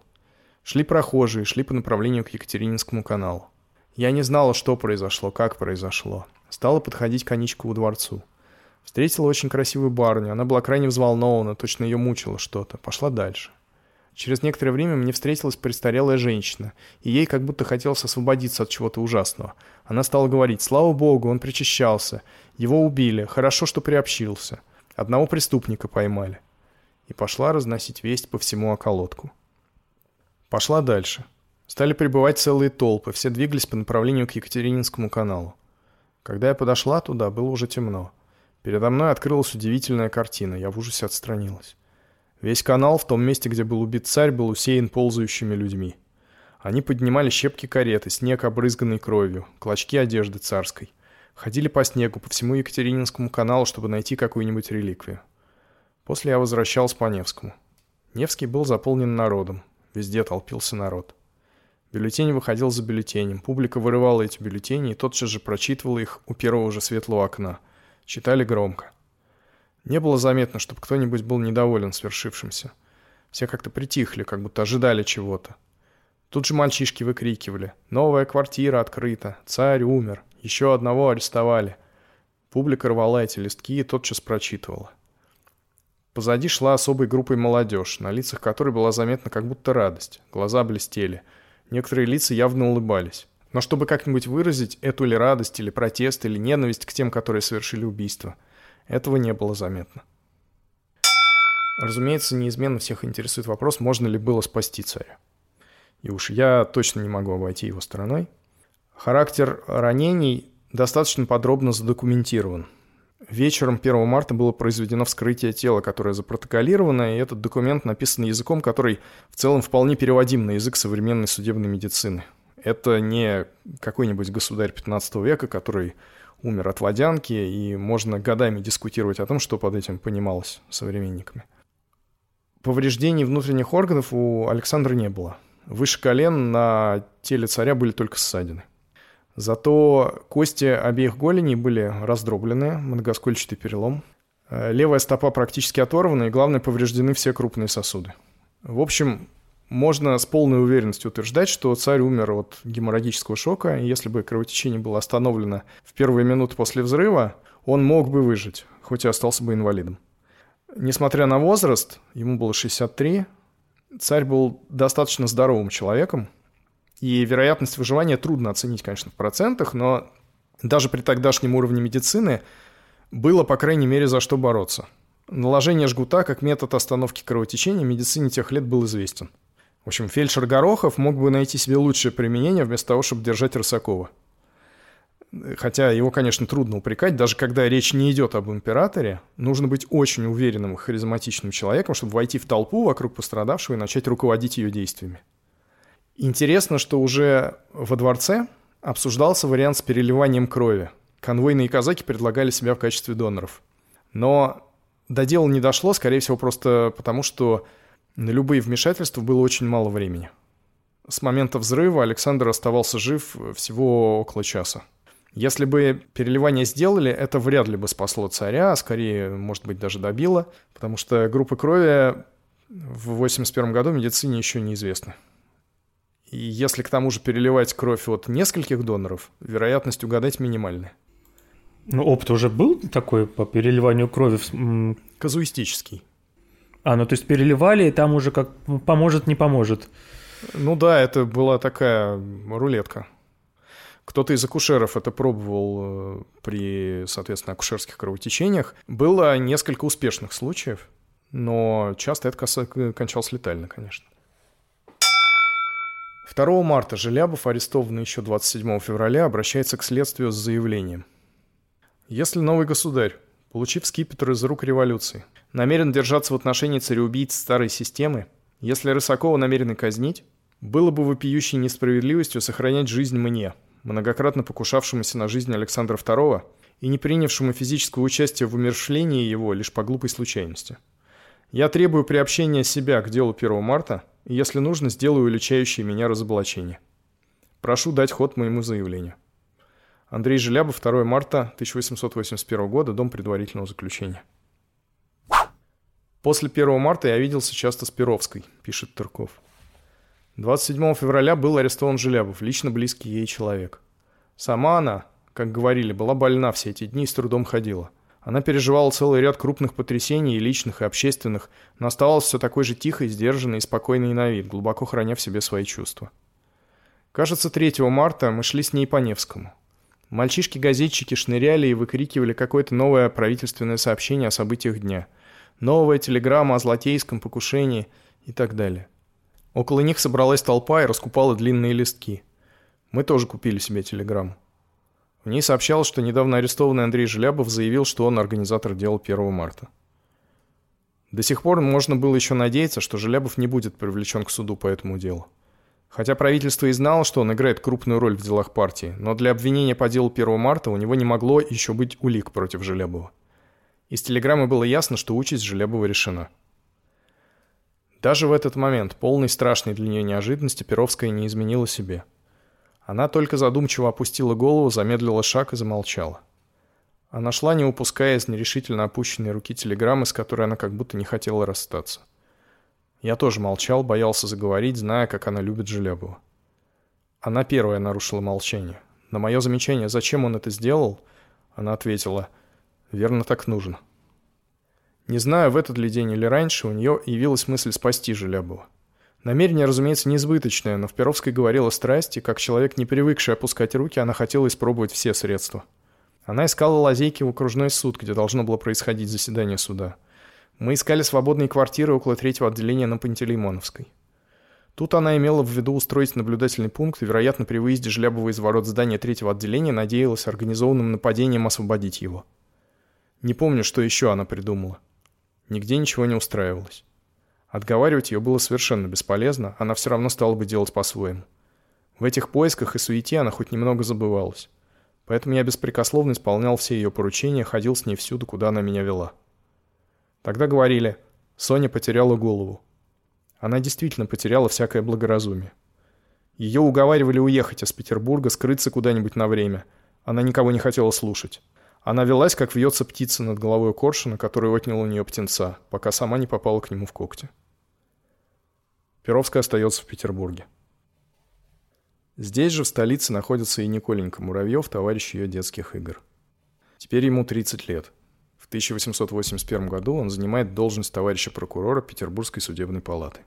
Шли прохожие, шли по направлению к Екатерининскому каналу. Я не знала, что произошло, как произошло. Стала подходить к Аничкову дворцу. Встретила очень красивую барню. Она была крайне взволнована, точно ее мучило что-то. Пошла дальше. Через некоторое время мне встретилась престарелая женщина, и ей как будто хотелось освободиться от чего-то ужасного. Она стала говорить, слава богу, он причащался, его убили, хорошо, что приобщился, одного преступника поймали. И пошла разносить весть по всему околотку. Пошла дальше. Стали прибывать целые толпы, все двигались по направлению к Екатерининскому каналу. Когда я подошла туда, было уже темно. Передо мной открылась удивительная картина, я в ужасе отстранилась. Весь канал в том месте, где был убит царь, был усеян ползающими людьми. Они поднимали щепки кареты, снег, обрызганный кровью, клочки одежды царской. Ходили по снегу, по всему Екатерининскому каналу, чтобы найти какую-нибудь реликвию. После я возвращался по Невскому. Невский был заполнен народом. Везде толпился народ. Бюллетень выходил за бюллетенем. Публика вырывала эти бюллетени и тотчас же прочитывала их у первого же светлого окна. Читали громко. Не было заметно, чтобы кто-нибудь был недоволен свершившимся. Все как-то притихли, как будто ожидали чего-то. Тут же мальчишки выкрикивали «Новая квартира открыта! Царь умер! Еще одного арестовали!» Публика рвала эти листки и тотчас прочитывала. Позади шла особой группой молодежь, на лицах которой была заметна как будто радость. Глаза блестели. Некоторые лица явно улыбались. Но чтобы как-нибудь выразить эту ли радость, или протест, или ненависть к тем, которые совершили убийство – этого не было заметно. Разумеется, неизменно всех интересует вопрос, можно ли было спасти царя. И уж я точно не могу обойти его стороной. Характер ранений достаточно подробно задокументирован. Вечером 1 марта было произведено вскрытие тела, которое запротоколировано, и этот документ написан языком, который в целом вполне переводим на язык современной судебной медицины. Это не какой-нибудь государь 15 века, который умер от водянки, и можно годами дискутировать о том, что под этим понималось современниками. Повреждений внутренних органов у Александра не было. Выше колен на теле царя были только ссадины. Зато кости обеих голеней были раздроблены, многоскольчатый перелом. Э, левая стопа практически оторвана, и, главное, повреждены все крупные сосуды. В общем, можно с полной уверенностью утверждать, что царь умер от геморрагического шока, если бы кровотечение было остановлено в первые минуты после взрыва, он мог бы выжить, хоть и остался бы инвалидом. Несмотря на возраст, ему было 63, царь был достаточно здоровым человеком, и вероятность выживания трудно оценить, конечно, в процентах, но даже при тогдашнем уровне медицины было, по крайней мере, за что бороться. Наложение жгута как метод остановки кровотечения в медицине тех лет был известен. В общем, фельдшер Горохов мог бы найти себе лучшее применение вместо того, чтобы держать Рысакова. Хотя его, конечно, трудно упрекать, даже когда речь не идет об императоре, нужно быть очень уверенным и харизматичным человеком, чтобы войти в толпу вокруг пострадавшего и начать руководить ее действиями. Интересно, что уже во дворце обсуждался вариант с переливанием крови. Конвойные казаки предлагали себя в качестве доноров. Но до дела не дошло, скорее всего, просто потому, что на любые вмешательства было очень мало времени. С момента взрыва Александр оставался жив всего около часа. Если бы переливание сделали, это вряд ли бы спасло царя, а скорее, может быть, даже добило, потому что группы крови в 81 году медицине еще неизвестны. И если к тому же переливать кровь от нескольких доноров, вероятность угадать минимальная. Ну, опыт уже был такой по переливанию крови? Казуистический. А, ну то есть переливали, и там уже как поможет, не поможет. Ну да, это была такая рулетка. Кто-то из акушеров это пробовал э, при, соответственно, акушерских кровотечениях. Было несколько успешных случаев, но часто это кончалось летально, конечно. 2 марта Желябов, арестованный еще 27 февраля, обращается к следствию с заявлением. Если новый государь, получив скипетр из рук революции, намерен держаться в отношении цареубийц старой системы, если Рысакова намерены казнить, было бы вопиющей несправедливостью сохранять жизнь мне, многократно покушавшемуся на жизнь Александра II и не принявшему физического участия в умершлении его лишь по глупой случайности. Я требую приобщения себя к делу 1 марта – и, если нужно, сделаю уличающие меня разоблачение. Прошу дать ход моему заявлению. Андрей Желябов, 2 марта 1881 года, дом предварительного заключения. После 1 марта я виделся часто с Перовской, пишет Турков. 27 февраля был арестован Желябов, лично близкий ей человек. Сама она, как говорили, была больна все эти дни и с трудом ходила. Она переживала целый ряд крупных потрясений, и личных, и общественных, но оставалась все такой же тихой, сдержанной и спокойной на вид, глубоко храня в себе свои чувства. Кажется, 3 марта мы шли с ней по Невскому. Мальчишки-газетчики шныряли и выкрикивали какое-то новое правительственное сообщение о событиях дня. Новая телеграмма о злотейском покушении и так далее. Около них собралась толпа и раскупала длинные листки. Мы тоже купили себе телеграмму. В ней сообщалось, что недавно арестованный Андрей Желябов заявил, что он организатор дела 1 марта. До сих пор можно было еще надеяться, что Желябов не будет привлечен к суду по этому делу. Хотя правительство и знало, что он играет крупную роль в делах партии, но для обвинения по делу 1 марта у него не могло еще быть улик против Желябова. Из телеграммы было ясно, что участь Желябова решена. Даже в этот момент, полный страшной для нее неожиданности, Перовская не изменила себе – она только задумчиво опустила голову, замедлила шаг и замолчала. Она шла, не упуская из нерешительно опущенной руки телеграммы, с которой она как будто не хотела расстаться. Я тоже молчал, боялся заговорить, зная, как она любит Желябова. Она первая нарушила молчание. На мое замечание, зачем он это сделал, она ответила, «Верно, так нужно». Не знаю, в этот ли день или раньше у нее явилась мысль спасти Желябова. Намерение, разумеется, несбыточное, но в Перовской говорила страсти, как человек, не привыкший опускать руки, она хотела испробовать все средства. Она искала лазейки в окружной суд, где должно было происходить заседание суда. Мы искали свободные квартиры около третьего отделения на Пантелеймоновской. Тут она имела в виду устроить наблюдательный пункт и, вероятно, при выезде Жлябова из ворот здания третьего отделения надеялась организованным нападением освободить его. Не помню, что еще она придумала. Нигде ничего не устраивалось. Отговаривать ее было совершенно бесполезно, она все равно стала бы делать по-своему. В этих поисках и суете она хоть немного забывалась. Поэтому я беспрекословно исполнял все ее поручения, ходил с ней всюду, куда она меня вела. Тогда говорили, Соня потеряла голову. Она действительно потеряла всякое благоразумие. Ее уговаривали уехать из Петербурга, скрыться куда-нибудь на время. Она никого не хотела слушать. Она велась, как вьется птица над головой коршуна, который отнял у нее птенца, пока сама не попала к нему в когти. Перовская остается в Петербурге. Здесь же, в столице, находится и Николенька Муравьев, товарищ ее детских игр. Теперь ему 30 лет. В 1881 году он занимает должность товарища прокурора Петербургской судебной палаты.